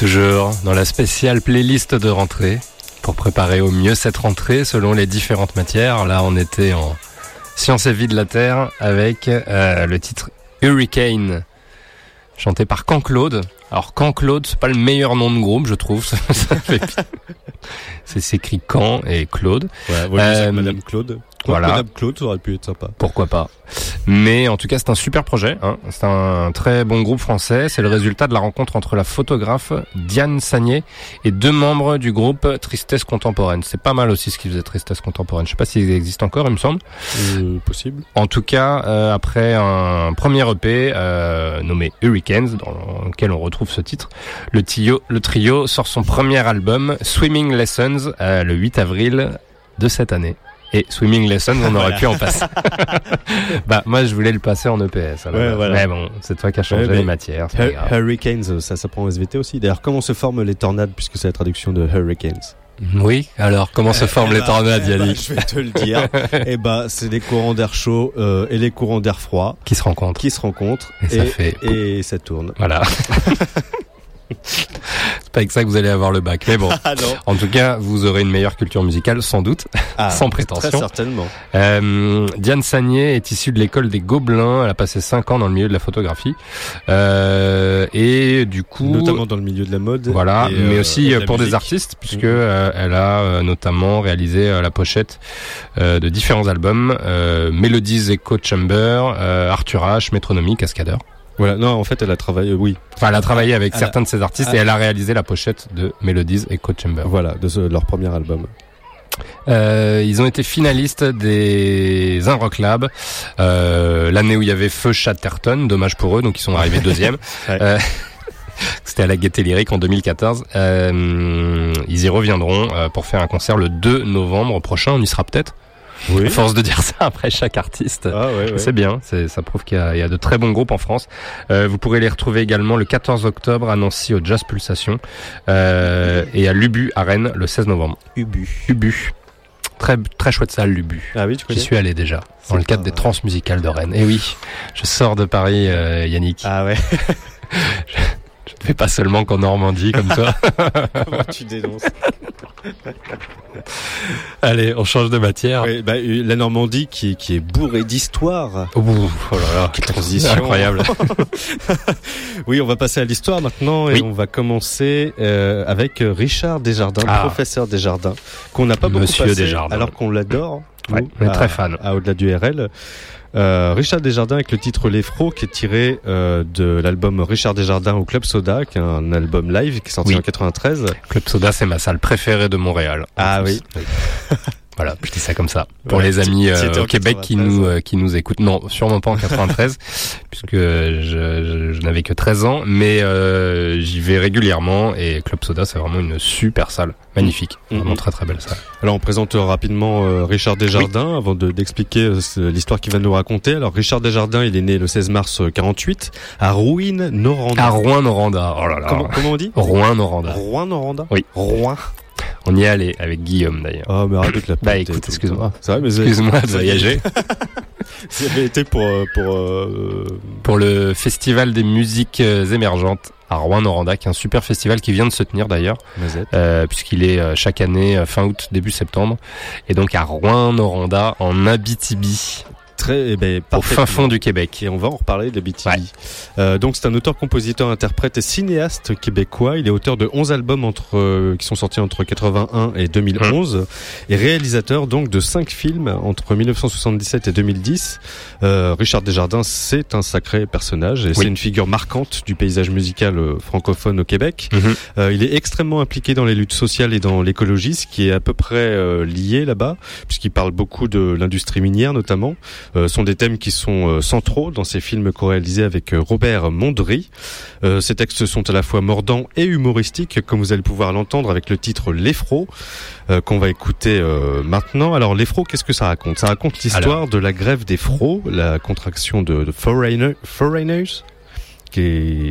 Toujours dans la spéciale playlist de rentrée pour préparer au mieux cette rentrée selon les différentes matières. Là, on était en sciences et vie de la Terre avec euh, le titre Hurricane, chanté par Can Claude. Alors Can Claude, c'est pas le meilleur nom de groupe, je trouve. Ça fait pi- c'est s'écrit Can et Claude. Ouais, voilà, Euh, Madame Claude. voilà. Madame Claude, ça aurait pu être sympa. Pourquoi pas. Mais en tout cas, c'est un super projet. Hein. C'est un très bon groupe français. C'est le résultat de la rencontre entre la photographe Diane Sagné et deux membres du groupe Tristesse Contemporaine. C'est pas mal aussi ce qu'ils faisaient Tristesse Contemporaine. Je sais pas s'ils existent encore, il me semble. Euh, possible. En tout cas, euh, après un premier EP euh, nommé Hurricanes, dans lequel on retrouve ce titre, le, trio- le trio sort son premier album Swimming Lessons euh, le 8 avril de cette année. Et Swimming Lessons, on aurait Voilà. pu en passer. bah moi, je voulais le passer en EPS. alors. Ouais, voilà. Mais bon, c'est toi qui as changé Ouais, les matières. Hur- grave. Hurricanes, ça s'apprend en SVT aussi. D'ailleurs, comment se forment les tornades, puisque c'est la traduction de Hurricanes? Oui, alors comment se forment Eh les bah, tornades, eh bah, Yannick Je vais te le dire. eh bah, c'est les courants d'air chaud euh, et les courants d'air froid Qui se rencontrent. qui se rencontrent Et ça fait- et ça tourne. Voilà. c'est pas avec ça que vous allez avoir le bac, mais bon. Ah. En tout cas, vous aurez une meilleure culture musicale, sans doute, Ah, sans prétention. Très certainement. Euh, Diane Sagné est issue de l'école des Gobelins. Elle a passé 5 ans dans le milieu de la photographie. Euh, et du coup... Notamment dans le milieu de la mode. Voilà, et, mais euh, aussi euh, pour des artistes, puisque Mhm. euh, elle a euh, notamment réalisé euh, la pochette euh, de différents albums, euh, Melodies Echo Chamber, euh, Arthur H, Métronomie, Cascadeur. Voilà, non, en fait, elle a travaillé, oui. Enfin, elle a travaillé avec Elle a- certains de ces artistes Ah. et elle a réalisé la pochette de Melodies Echo Chamber. Voilà, de, ce- de leur premier album. Euh, ils ont été finalistes des Un Rock Lab euh, l'année où il y avait Feu Chatterton, dommage pour eux, donc ils sont arrivés deuxième. Ouais. Euh, C'était à la Gaieté Lyrique en 2014. Euh, ils y reviendront pour faire un concert le 2 novembre prochain. On y sera peut-être? Oui. À force de dire ça après chaque artiste. Ah ouais, ouais. C'est bien, c'est- ça prouve qu'il y, a- il y a de très bons groupes en France. Euh, vous pourrez les retrouver également le 14 octobre à Nancy au Jazz Pulsation euh, et à Lubu à Rennes le 16 novembre. Ubu. Ubu. Très, très chouette salle, Lubu. Ah oui, tu J'y suis allé déjà, dans le cadre des transmusicales de Rennes. Et oui, je sors de Paris, euh, Yannick. Ah ouais. Je ne vais pas seulement qu'en Normandie, comme toi. Comment tu dénonces Allez, on change de matière. Oui, bah, euh, la Normandie qui, qui est bourrée d'histoire. Oh, oh là là, quelle transition Incroyable. oui, on va passer à l'histoire maintenant et Oui. on va commencer euh, avec Richard Desjardins, Ah. professeur Desjardins, qu'on n'a pas beaucoup Monsieur passé, Desjardins. alors qu'on l'adore. Ouais, on est très fan. À au-delà du RL. Euh, Richard Desjardins avec le titre L'Effro qui est tiré euh, de l'album Richard Desjardins au Club Soda, qui est un album live qui est sorti Oui. en 93. Club Soda, c'est ma salle préférée de Montréal. Ah oui. Voilà, je dis ça comme ça. Pour les amis euh, au Québec qui 93. nous euh, qui nous écoutent. Non, sûrement pas en 93 puisque je, je, je n'avais que 13 ans, mais euh, j'y vais régulièrement et Club Soda, c'est vraiment une super salle, magnifique, Mhm. vraiment très très belle salle. Alors on présente rapidement euh, Richard Desjardins avant de- d'expliquer l'histoire qu'il va nous raconter. Alors Richard Desjardins, il est né le 16 mars euh, 48 à Rouyn, Noranda. À Rouen Noranda. Oh là là. Comment, comment on dit? Rouen Noranda. Rouen Noranda Oui. Rouen. On y est allé avec Guillaume d'ailleurs. Oh mais arrête de la Bah écoute, excuse-moi. temps. C'est vrai, mais Excuse-moi de voyager. Avez été pour euh, pour euh, pour le Festival des musiques euh, émergentes à Rouen-Noranda, qui est un super festival qui vient de se tenir d'ailleurs, euh, puisqu'il est euh, chaque année fin août, début septembre, et donc à Rouen-Noranda, en Abitibi, très eh ben, au fin fond du Québec. Et on va en reparler de BTV. Euh, donc c'est un auteur, compositeur, interprète et cinéaste québécois. Il est auteur de 11 albums entre euh, qui sont sortis entre 81 et 2011 et réalisateur donc de 5 films entre 1977 et 2010. Euh, Richard Desjardins, c'est un sacré personnage et c'est une figure marquante du paysage musical euh, francophone au Québec. Euh, il est extrêmement impliqué dans les luttes sociales et dans l'écologie, ce qui est à peu près euh, lié là-bas, puisqu'il parle beaucoup de l'industrie minière notamment. Euh, sont des thèmes qui sont euh, centraux dans ces films co-réalisés avec euh, Robert Mondry. Euh, ces textes sont à la fois mordants et humoristiques, comme vous allez pouvoir l'entendre avec le titre L'Effro, euh, qu'on va écouter euh, maintenant. Alors l'Effro, qu'est-ce que ça raconte? Ça raconte l'histoire de la grève des fros, la contraction de, de foreigner- foreigners,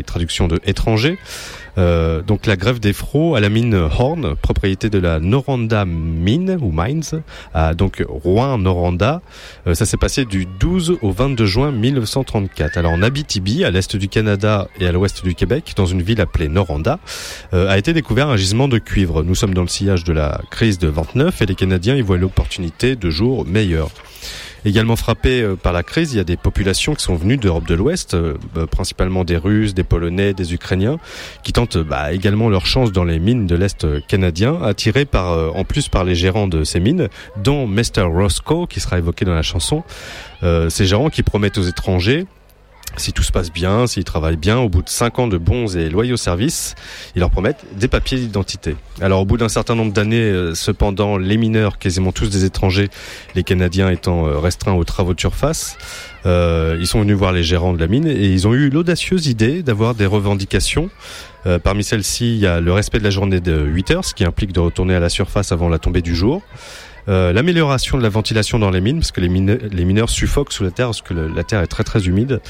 traduction de étranger. Euh, donc la grève des fros à la mine Horn, propriété de la Noranda Mine ou Mines, à donc Rouen-Noranda. Euh, ça s'est passé du 12 au 22 juin 1934. Alors en Abitibi, à l'est du Canada et à l'ouest du Québec, dans une ville appelée Noranda, euh, a été découvert un gisement de cuivre. Nous sommes dans le sillage de la crise de 29 et les Canadiens y voient l'opportunité de jours meilleurs. Également frappé euh, par la crise, il y a des populations qui sont venues d'Europe de l'Ouest, euh, bah, principalement des Russes, des Polonais, des Ukrainiens, qui tentent euh, bah, également leur chance dans les mines de l'Est canadien, attirés par, en plus par les gérants de ces mines, dont Mr. Roscoe, qui sera évoqué dans la chanson. Ces gérants qui promettent aux étrangers si tout se passe bien, s'ils travaillent bien, au bout de 5 ans de bons et loyaux services, ils leur promettent des papiers d'identité. Alors au bout d'un certain nombre d'années, euh, cependant, les mineurs, quasiment tous des étrangers, les Canadiens étant euh, restreints aux travaux de surface, euh, ils sont venus voir les gérants de la mine et ils ont eu l'audacieuse idée d'avoir des revendications. Parmi celles-ci, il y a le respect de la journée de 8 heures, ce qui implique de retourner à la surface avant la tombée du jour. Euh, l'amélioration de la ventilation dans les mines, parce que les, mine- les mineurs suffoquent sous la terre, parce que le- la terre est très très humide.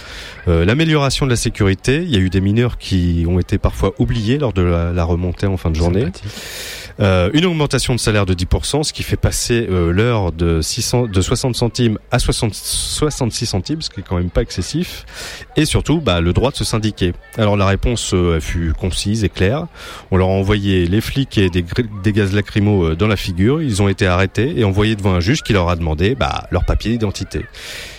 Euh, l'amélioration de la sécurité, il y a eu des mineurs qui ont été parfois oubliés lors de la, la remontée en fin de journée. Euh, une augmentation de salaire de 10%, ce qui fait passer l'heure de, 600, de 60 centimes à 60, 66 centimes, ce qui est quand même pas excessif. Et surtout, bah, le droit de se syndiquer. Alors la réponse fut concise et claire. On leur a envoyé les flics et des, des gaz lacrymaux dans la figure. Ils ont été arrêtés et envoyés devant un juge qui leur a demandé bah, leur papier d'identité.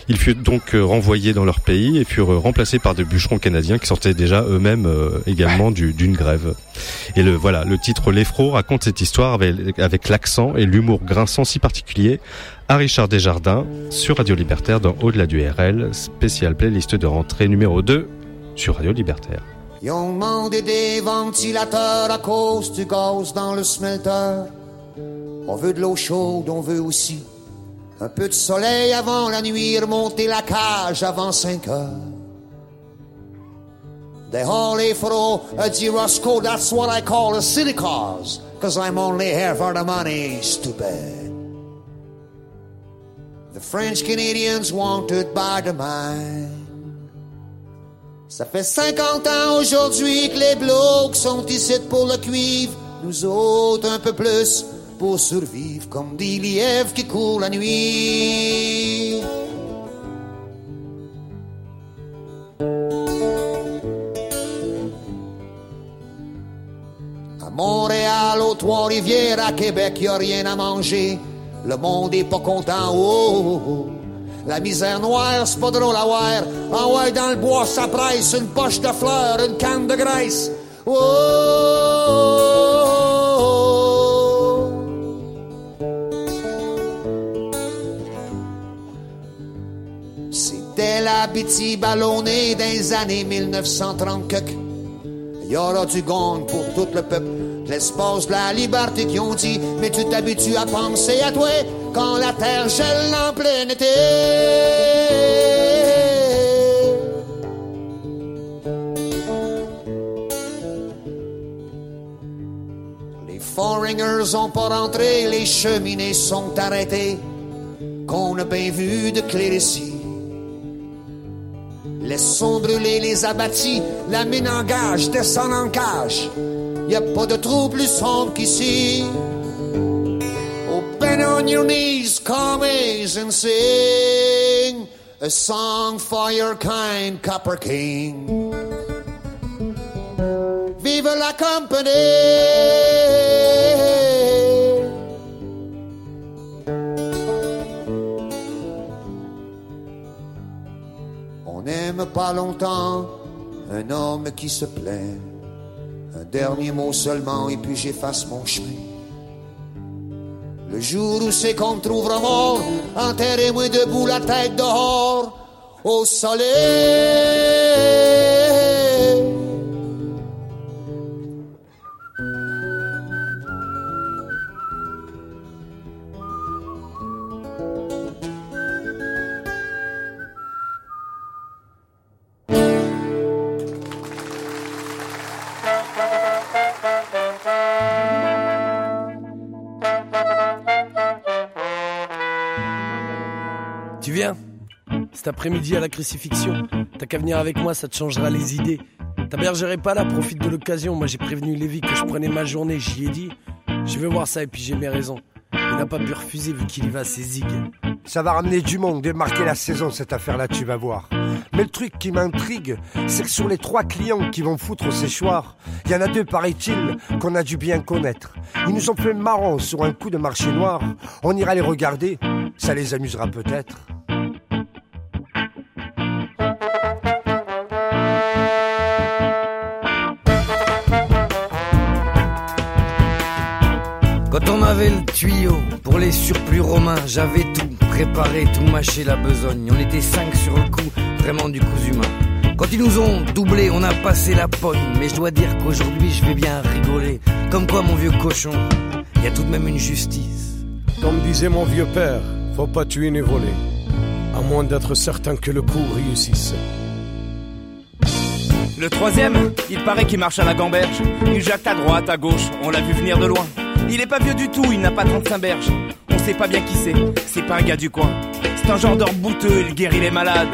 Ils furent donc euh, renvoyés dans leur pays et furent euh, remplacés par des bûcherons canadiens qui sortaient déjà eux-mêmes euh, également du- d'une grève. Et le voilà, le titre L'Effro raconte cette histoire avec, l'accent et l'humour grinçant si particulier à Richard Desjardins sur Radio Libertaire dans Au-delà du RL, spécial playlist de rentrée numéro 2 sur Radio Libertaire. Ils ont demandé des ventilateurs à cause du dans le smelter. On veut de l'eau chaude, on veut aussi un peu de soleil avant la nuit, remonter la cage avant 5 heures. They haul for a dit Roscoe, that's what I call a city cause, cause I'm only here for the money, stupid. The French Canadians wanted by the mine. Ça fait 50 ans aujourd'hui que les blocs sont ici pour le cuivre. Nous autres un peu plus pour survivre comme des lièvres qui courent la nuit. À Montréal, aux Trois-Rivières, à Québec, y a rien à manger. Le monde est pas content. Oh, oh, oh. La misère noire, c'est pas drôle à. En ouais, dans le bois, ça presse. Une poche de fleurs, une canne de graisse. Oh, oh, oh. Bêtise ballonnée des années 1930 quelques. Il y aura du gong pour tout le peuple. L'espace de la liberté qui ont dit, mais tu t'habitues à penser à toi quand la terre gèle en plein été. Les foreigners ont pas rentré, les cheminées sont arrêtées. Qu'on a bien vu de Clérisy. Laissons brûler les abattis, la mine engage, descend en cage. Y a pas de trou plus sombre qu'ici. Oh, bend on your knees, commies, and sing a song for your kind Copper King. Vive la compagnie! On n'aime pas longtemps un homme qui se plaint. Un dernier mot seulement et puis j'efface mon chemin. Le jour où c'est qu'on trouvera mort, enterrez-moi debout la tête dehors au soleil. Cet après-midi à la crucifixion. T'as qu'à venir avec moi, ça te changera les idées. Ta pas là, profite de l'occasion. Moi j'ai prévenu Lévi que je prenais ma journée, j'y ai dit. Je vais voir ça et puis j'ai mes raisons. Il n'a pas pu refuser vu qu'il y va ses zigs. Ça va ramener du monde, démarquer la saison, cette affaire-là, tu vas voir. Mais le truc qui m'intrigue, c'est que sur les trois clients qui vont foutre au séchoir, il y en a deux, paraît-il, qu'on a dû bien connaître. Ils nous ont fait marrant sur un coup de marché noir. On ira les regarder, ça les amusera peut-être. Quand on avait le tuyau pour les surplus romains, j'avais tout préparé, tout mâché la besogne. On était cinq sur le coup, vraiment du coup humain. Quand ils nous ont doublé, on a passé la pogne. Mais je dois dire qu'aujourd'hui, je vais bien rigoler. Comme quoi, mon vieux cochon, il y a tout de même une justice. Comme disait mon vieux père, faut pas tuer ni voler. À moins d'être certain que le coup réussisse. Le troisième, il paraît qu'il marche à la gamberge. Il jacte à droite, à gauche, on l'a vu venir de loin. Il est pas vieux du tout, il n'a pas 35 berges. On sait pas bien qui c'est, c'est pas un gars du coin. C'est un genre d'or bouteux, il guérit les malades.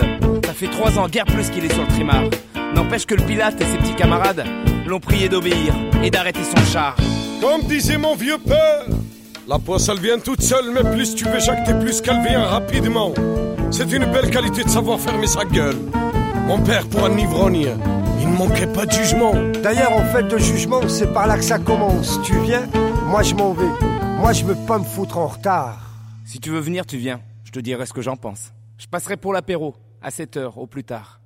Ça fait trois ans, guère plus qu'il est sur le trimar. N'empêche que le Pilate et ses petits camarades l'ont prié d'obéir et d'arrêter son char. Comme disait mon vieux père, la poisse elle vient toute seule, mais plus tu veux jacter, plus qu'elle vient rapidement. C'est une belle qualité de savoir fermer sa gueule. Mon père, pour un ivrogne, il ne manquait pas de jugement. D'ailleurs, en fait, de jugement, c'est par là que ça commence. Tu viens, moi je m'en vais. Moi, je veux pas me foutre en retard. Si tu veux venir, tu viens. Je te dirai ce que j'en pense. Je passerai pour l'apéro, à 7 heures au plus tard.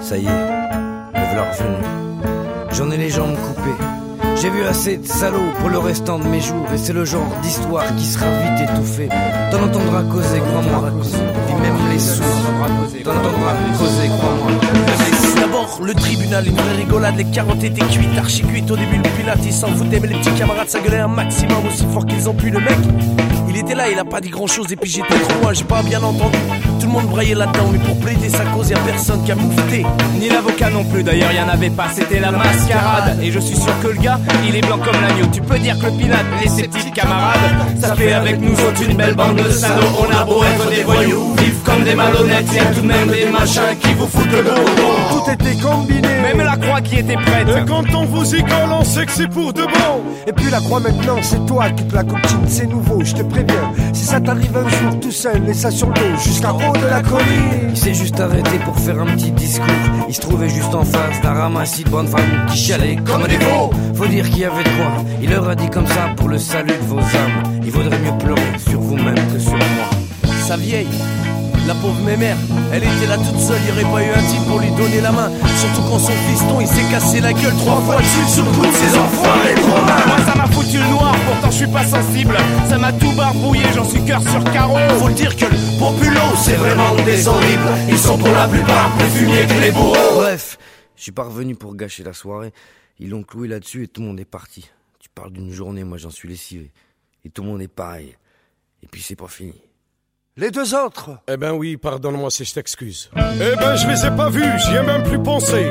Ça y est, me voilà revenu. J'en ai les jambes coupées. J'ai vu assez de salauds pour le restant de mes jours et c'est le genre d'histoire qui sera vite étouffée. T'en entendras causer, crois-moi. Puis même les sourds. T'en entendras causer, crois-moi. D'abord, le tribunal, une vraie rigolade, les carottes étaient cuites, archi cuites. Au début, le pilate, il s'en foutait, mais les petits camarades, ça gueulait un maximum aussi fort qu'ils ont pu. Le mec, Il était là, il a pas dit grand chose et puis j'étais trop loin, j'ai pas bien entendu. Tout le monde braillait là-dedans, mais pour plaider sa cause, y a personne qui a m'écouté. Ni l'avocat non plus, d'ailleurs y en avait pas, c'était la mascarade. Et je suis sûr que le gars, il est blanc comme l'agneau. Tu peux dire que le pinat et ses petits camarades, ça fait avec nous autres une belle bande de salauds. On a beau être des voyous, vivre comme des malhonnêtes, y a tout de même des machins qui vous foutent le dos. Tout était combiné. Même la croix qui était prête. Et quand on vous y colle, on sait que c'est pour de bon. Et puis la croix maintenant, c'est toi qui te la copine, c'est nouveau, je te préviens. Si ça t'arrive un jour tout seul, laisse ça sur le dos, jusqu'à Il s'est juste arrêté pour faire un petit discours. Il se trouvait juste en face d'un ramassis de bonnes femmes qui chialaient comme des veaux. Faut dire qu'il y avait de quoi. Il leur a dit comme ça pour le salut de vos âmes. Il vaudrait mieux pleurer sur vous-même que sur moi. Sa vieille, la pauvre mémère, elle était là toute seule, il aurait pas eu un type pour lui donner la main. Surtout quand son fiston il s'est cassé la gueule trois fois dessus sur le coup de ses enfants et trois Moi ça m'a foutu le noir, pourtant je suis pas sensible. Ça m'a tout barbouillé, j'en suis cœur sur carreau. Faut le dire que le populo c'est vraiment des horribles. Ils sont pour la plupart plus fumiers que les bourreaux. Bref, je suis pas revenu pour gâcher la soirée. Ils l'ont cloué là-dessus et tout le monde est parti. Tu parles d'une journée, moi j'en suis lessivé. Et tout le monde est pareil. Et puis c'est pas fini. Les deux autres Eh ben oui, pardonne-moi si je t'excuse. Eh ben je les ai pas vus, j'y ai même plus pensé.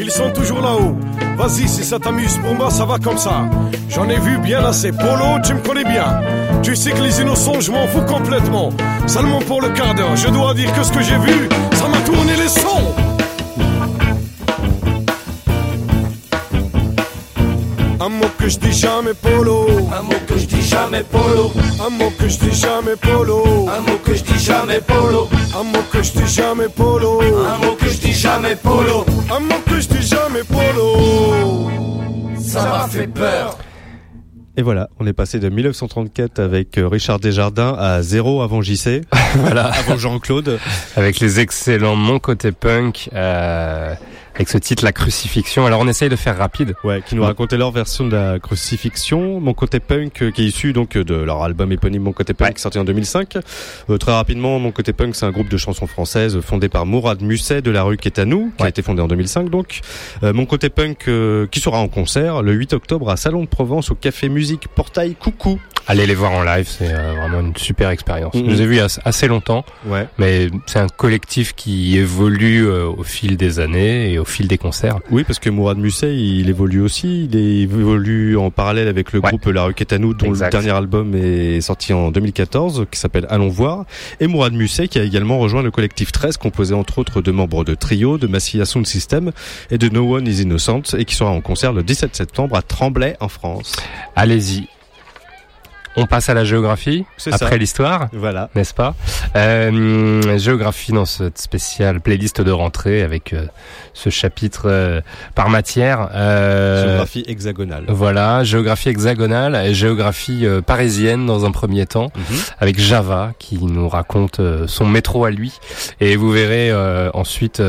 Ils sont toujours là-haut. Vas-y, si ça t'amuse, pour moi ça va comme ça. J'en ai vu bien assez. Polo, tu me connais bien. Tu sais que les innocents, je m'en fous complètement. Seulement pour le quart d'heure, je dois dire que ce que j'ai vu, ça m'a tourné les sons. Un mot que je dis jamais polo. Un mot que je dis jamais polo. Un mot que je dis jamais polo. Un mot que je dis jamais polo. Un mot que je dis jamais polo. Un mot que je dis jamais polo. Un mot que je dis jamais polo. Ça m'a fait peur. Et voilà, on est passé de 1934 avec euh, Richard Desjardins à zéro avant JC, voilà. avant Jean-Claude. Avec les excellents Mon Côté Punk, euh, avec ce titre La Crucifixion. Alors on essaye de faire rapide. Ouais, qui nous racontait leur version de la crucifixion. Mon côté punk, euh, qui est issu donc de leur album éponyme Mon côté punk, sorti en 2005. Euh, très rapidement, Mon côté punk, c'est un groupe de chansons françaises fondé par Mourad Musset de la rue qui nous, qui a été fondé en 2005 donc. Euh, Mon côté punk, euh, qui sera en concert le 8 octobre à Salon de Provence au Café Musique Portail Coucou. Allez les voir en live, c'est euh, vraiment une super expérience. Mhm. Je les ai vus assez longtemps, Ouais. mais c'est un collectif qui évolue euh, au fil des années et au fil des concerts. Oui, parce que Mourad Musset, il évolue aussi. Il évolue en parallèle avec le groupe La à nous, dont Exact. le dernier album est sorti en 2014, qui s'appelle Allons voir. Et Mourad Musset, qui a également rejoint le collectif 13, composé entre autres de membres de Trio, de Massilia Sound System et de No One Is Innocent, et qui sera en concert le 17 septembre à Tremblay, en France. Allez-y. On passe à la géographie après l'histoire, Voilà. n'est-ce pas? Euh, Géographie dans cette spéciale playlist de rentrée avec euh, ce chapitre euh, par matière. Euh, Géographie hexagonale. Voilà, géographie hexagonale et géographie parisienne dans un premier temps, Mhm. avec Java qui nous raconte son métro à lui. Et vous verrez ensuite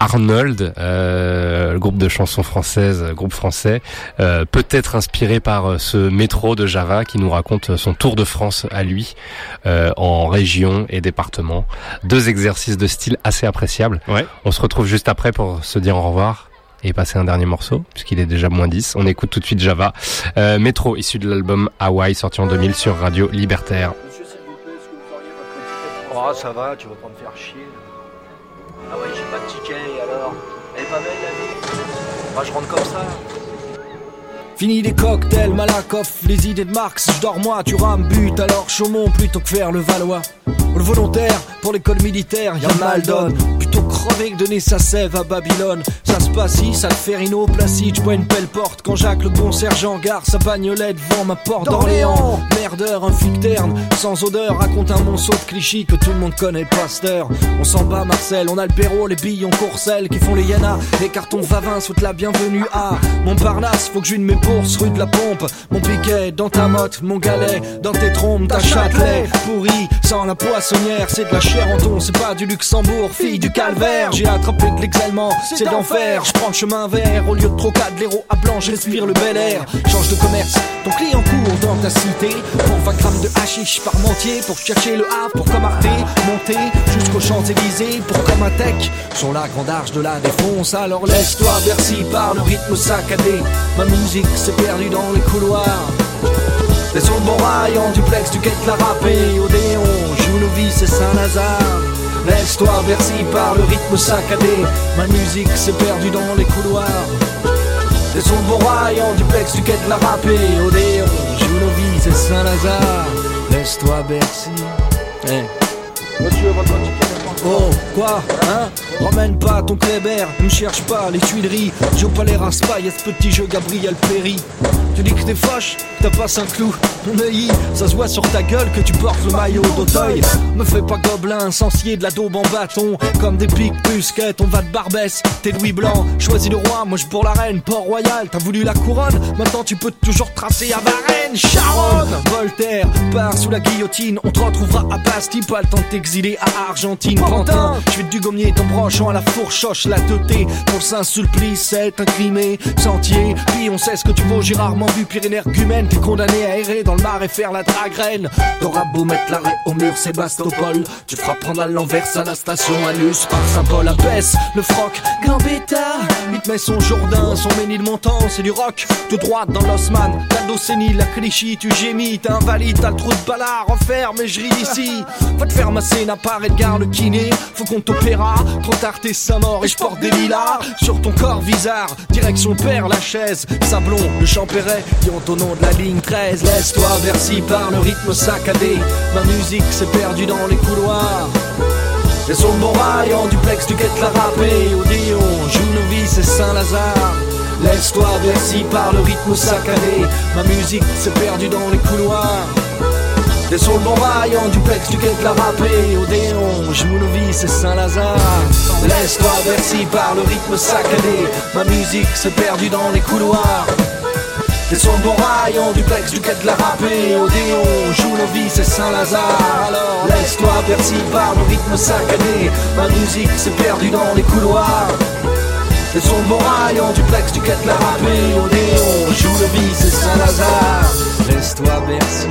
Arnold, euh, le groupe de chansons françaises, groupe français, euh, peut-être inspiré par ce métro de Java qui nous raconte euh, son tour de France à lui euh, en région et département. Deux exercices de style assez appréciables. Ouais. On se retrouve juste après pour se dire au revoir et passer un dernier morceau, puisqu'il est déjà moins 10. On écoute tout de suite Java. Euh, Métro, issu de l'album Hawaii, sorti en 2000 sur Radio Libertaire. Oh, ça va, tu vas pas me faire chier. Ah ouais, j'ai pas de ticket, alors Elle est pas belle la vie Moi, je rentre comme ça. Fini les cocktails, Malakoff, les idées de Marx, je dors moi, tu rames but, alors Chaumont plutôt que faire le Valois. Le volontaire, pour l'école militaire, y'a mal donne. Plutôt crever que donner sa sève à Babylone. Ça se passe ici, ça te fait Rhino Placide, j'bois une belle porte. Quand Jacques le bon sergent gare sa bagnolette devant ma porte d'Orléans. Merdeur, un flic terne, sans odeur, raconte un monceau de clichés que tout le monde connaît, pasteur. On s'en bat, Marcel, on a le Perrault, les billes, on courcelle, qui font les Yana. Les cartons Vavin souhaitent la bienvenue à Montparnasse, faut que je de mes bourses, rue de la pompe. Mon piquet dans ta motte, mon galet, dans tes trompes, ta Châtelet. Pourri, sans la poissonnière, c'est de la chair en ton, c'est pas du Luxembourg, fille du calvaire. J'ai attrapé de l'exalement, c'est d'enfer. Je prends le chemin vert, au lieu de trocade, l'héros à blanc, j'inspire le bel air. Change de commerce, ton client court dans ta cité. Pour 20 grammes de hashish par mentier, pour chercher le A, pour comme Arte, monter jusqu'aux Champs-Élysées, pour comme un tech. Sur la grande arche de la défonce, alors laisse-toi bercy par le rythme saccadé. Ma musique s'est perdue dans les couloirs. Descends le bon rail en duplex, tu quittes la râpée Odéon, joue nos vies, c'est Saint-Lazare Laisse-toi bercy par le rythme saccadé. Ma musique s'est perdue dans les couloirs. Bon rail en duplex, tu quittes la râpée Odéon, vies, c'est Saint-Lazare. Laisse-toi bercy Eh. Monsieur, votre ticket Oh, quoi Hein? Ramène pas ton Kléber, ne cherche pas les Tuileries. Joe rince pas, y'a ce petit jeu Gabriel Péry. Tu dis que t'es fâche, t'as pas un clou. Mais ça se voit sur ta gueule que tu portes le maillot d'Auteuil. Me fais pas gobelin, sensier de la daube en bâton. Comme des piques busquettes, on va de Barbès. T'es Louis Blanc, choisis le roi, moi je pour la reine. Port-Royal, t'as voulu la couronne, maintenant tu peux toujours tracer à Varennes. Charonne Voltaire, part sous la guillotine, on te retrouvera à Bastille, pas le temps à Argentine. Je vais du gommier ton branchant à la fourchoche, la teuté. Pour Saint-Sulpice, c'est incrimé, sentier. Puis on sait ce que tu vaux, j'ai rarement vu pire argument. T'es condamné à errer dans le mar et faire la dragraine. T'auras beau mettre l'arrêt au mur, Sébastopol. Tu feras prendre à l'envers à la station Alus par Saint-Paul. Abaisse le froc, Gambetta. Il te met son Jourdain, son Ménilmontant, c'est du rock. Tout droit dans l'Osman, t'as le dos sénile, la Clichy, tu gémis, t'es invalide, t'as le trou de ballard, referme et je ris d'ici. Va te faire masser, n'a pas Edgar le Faut qu'on t'opéra, trop tard sa mort et je porte des lilas sur ton corps bizarre. Direction père la chaise, Sablon, le Champéret, nom de la ligne 13. Laisse-toi bercy par le rythme saccadé. Ma musique s'est perdue dans les couloirs. Et sur le bon rail en duplex, tu guettes la râpée. Odéon, vies, c'est Saint-Lazare. Laisse-toi bercy par le rythme saccadé. Ma musique s'est perdue dans les couloirs. Et sur le bon rail en duplex, tu guettes la râpée. Odéon, joue nos vies, c'est Saint-Lazare. Laisse-toi bercy par le rythme saccadé. Ma musique s'est perdue dans les couloirs. Et sur le bon rail en duplex, tu guettes la râpée. Odéon, joue nos vies, c'est Saint-Lazare. Alors laisse-toi bercy par le rythme saccadé. Ma musique s'est perdue dans les couloirs. Et sur le bon rail en duplex, tu guettes la râpée. Odéon, joue nos vies, c'est Saint-Lazare. Laisse-toi bercy.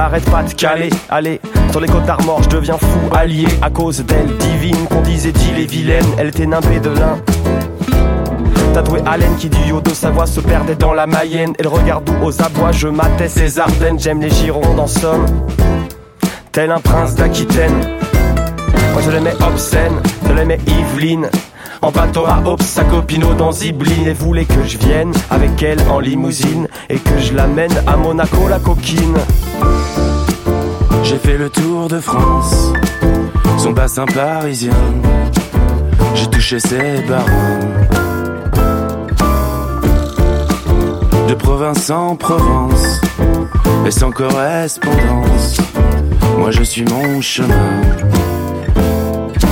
J'arrête pas de caler. Allez, sur les côtes d'Armor, je deviens fou allié à cause d'elle. Divine, qu'on disait dit les vilaines, elle était nimbée de lin. Tatoué Allen qui du haut de sa voix se perdait dans la Mayenne. Et le regard doux aux abois, je matais ses Ardennes. J'aime les Girondes en somme, tel un prince d'Aquitaine. Moi je l'aimais obscène, je l'aimais Yveline. En bateau à Hobbs, sa copine dans Zibline Et voulait que je vienne avec elle en limousine Et que je l'amène à Monaco la coquine J'ai fait le tour de France, son bassin parisien. J'ai touché ses barons. De province en province, et sans correspondance. Moi je suis mon chemin.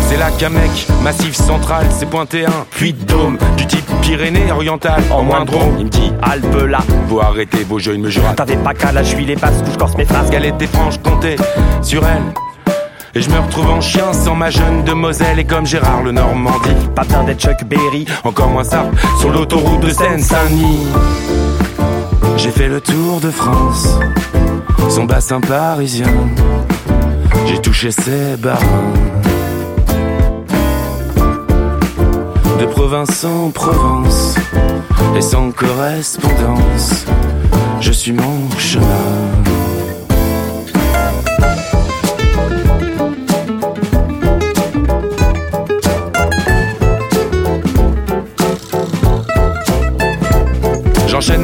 C'est la Camec, massif central, c'est pointé un puits de dôme, du type Pyrénées oriental, en moins drôme. Il me dit Alpe là, Faut arrêter vos jeux, il me jure. t'avais pas qu'à la juillet les basses, corse mes phrases Galette des sur elle. Et je me retrouve en chien sans ma jeune de Moselle et comme Gérard le Normandie. Pas besoin d'être Chuck Berry, Encore moins ça, sur l'autoroute de Seine-Saint-Denis. J'ai fait le tour de France, son bassin parisien. J'ai touché ses barons. De province en province, et sans correspondance, je suis mon chemin.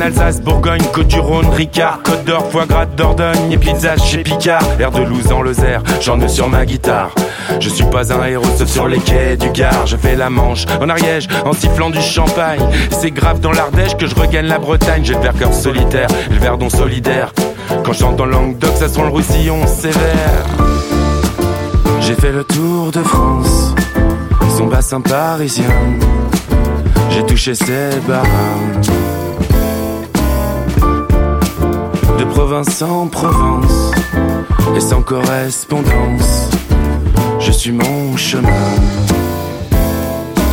Alsace, Bourgogne, Côte du Rhône, Ricard, Côte d'Or, foie gras Dordogne et pizza chez Picard. Air de Louse dans le Zer, j'en ai sur ma guitare. Je suis pas un héros sauf sur les quais du Gard. Je fais la manche en Ariège en sifflant du champagne. C'est grave dans l'Ardèche que je regagne la Bretagne. J'ai le verre cœur solitaire et le verdon solidaire. Quand je chante en langue d'oc, ça sent le roussillon sévère. J'ai fait le tour de France, son bassin parisien. J'ai touché ses barres. Province en province, et sans correspondance, je suis mon chemin.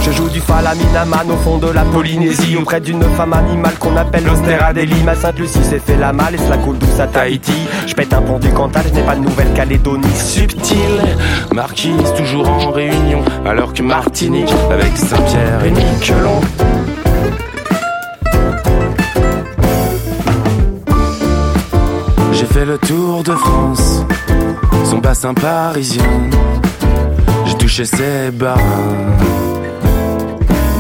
Je joue du falaminaman au fond de la Polynésie Auprès d'une femme animale qu'on appelle l'Austéradélie Ma Sainte-Lucie s'est fait la malle et cela coule douce à Tahiti Je pète un pont du Cantal, je n'ai pas de Nouvelle-Calédonie Subtil, marquise toujours en réunion Alors que Martinique avec Saint-Pierre et Miquelon fait le tour de France, son bassin parisien J'ai touché ses bars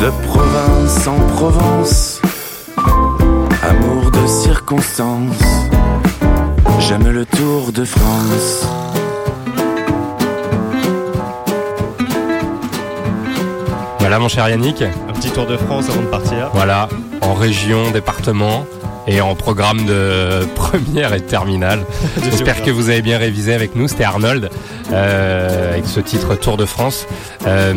de province en province, amour de circonstance. J'aime le Tour de France. Voilà mon cher Yannick. Un petit tour de France avant de partir. Voilà, en région, département et en programme de première et terminale. J'espère que vous avez bien révisé avec nous. C'était Arnold euh, avec ce titre Tour de France. Euh,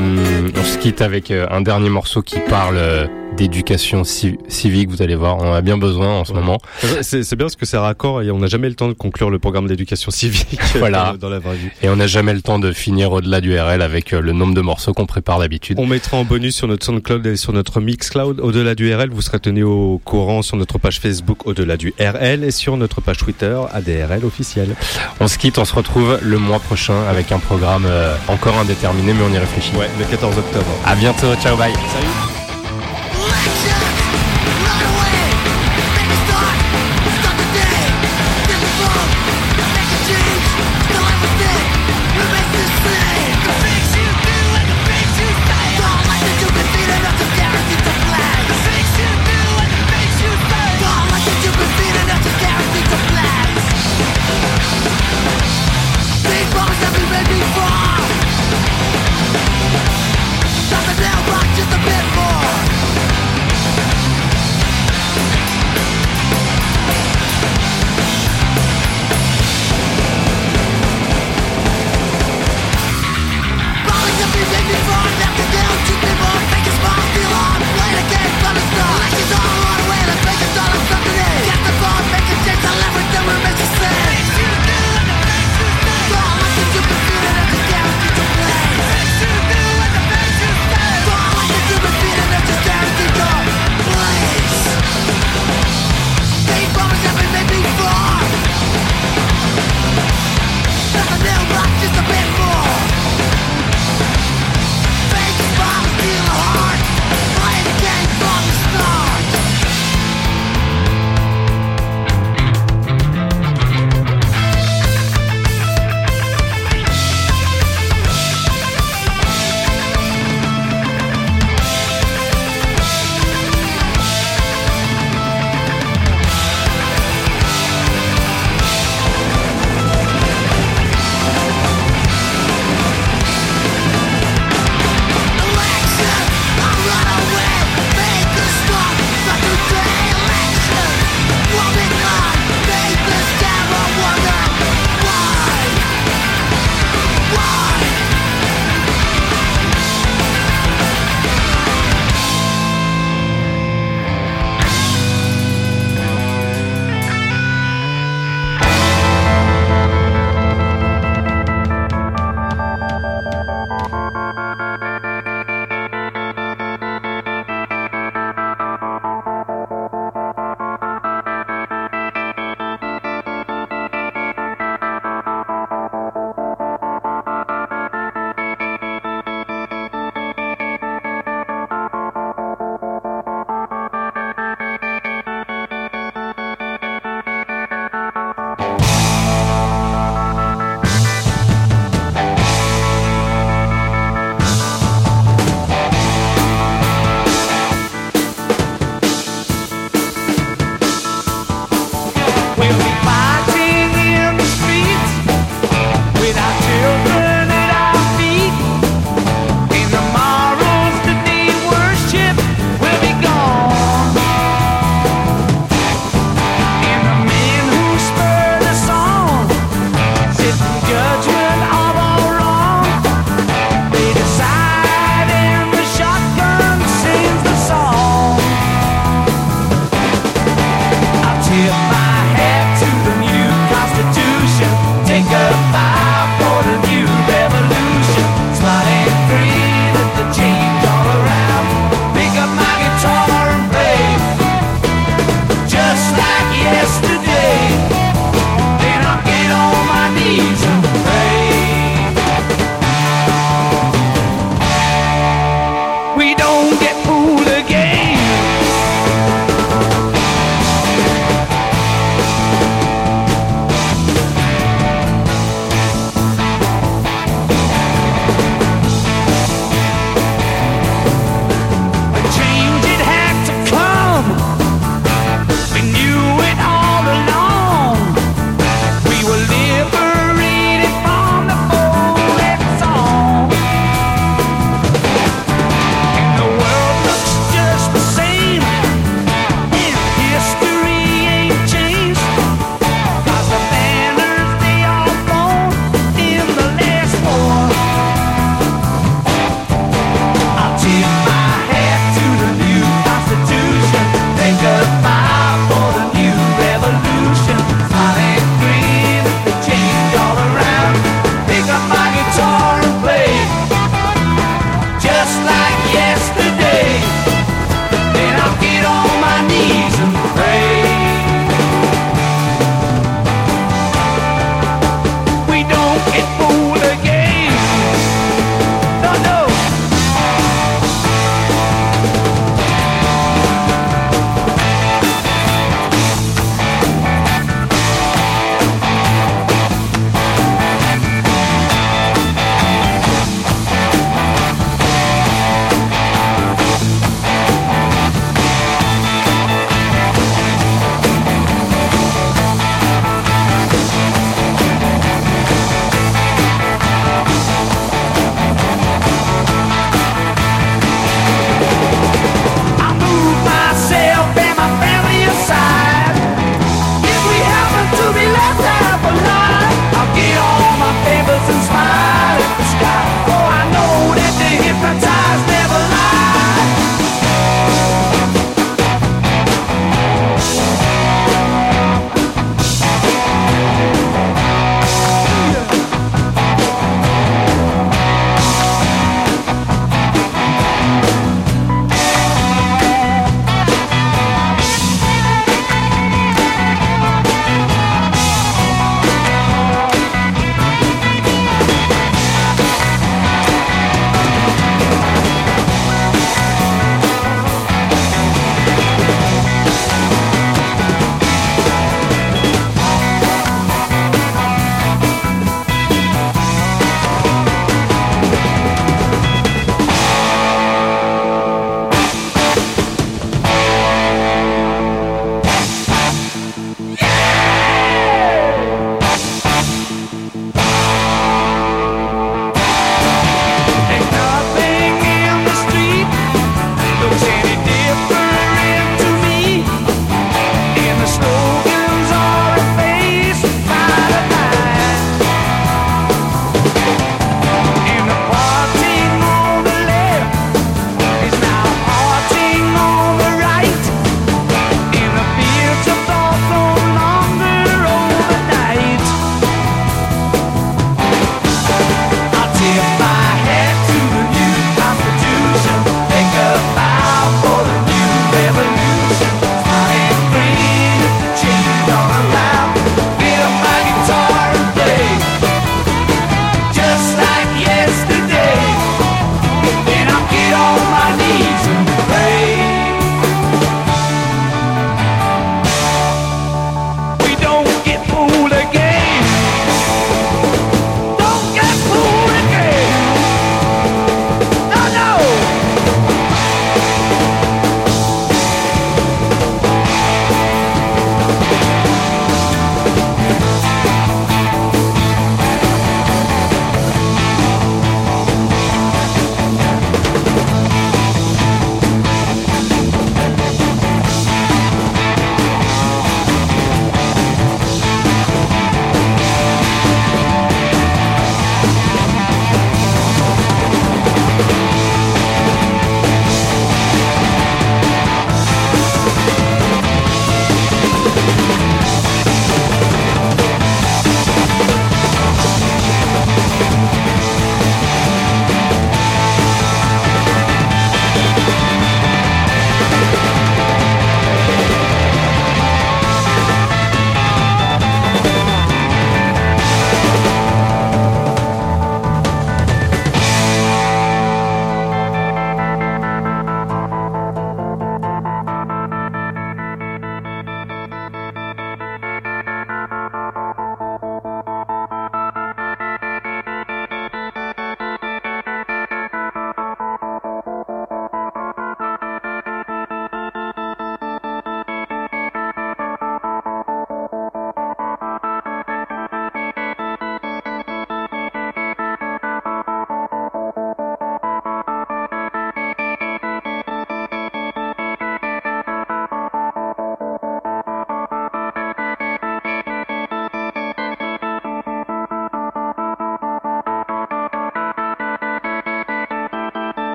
on se quitte avec euh, un dernier morceau qui parle euh, d'éducation ci- civique. Vous allez voir, on a bien besoin en ce moment. C'est bien parce que c'est raccord et on n'a jamais le temps de conclure le programme d'éducation civique Voilà. dans, dans la vraie vie. Et on n'a jamais le temps de finir au-delà du RL avec euh, le nombre de morceaux qu'on prépare d'habitude. On mettra en bonus sur notre SoundCloud et sur notre Mixcloud au-delà du RL. Vous serez tenu au courant sur notre page Facebook au-delà du RL et sur notre page Twitter ADRL officiel. On se quitte, on se retrouve le mois prochain avec un programme euh, encore indéterminé, mais on y réfléchit. Ouais, le 14 octobre. À bientôt, ciao, bye. Salut.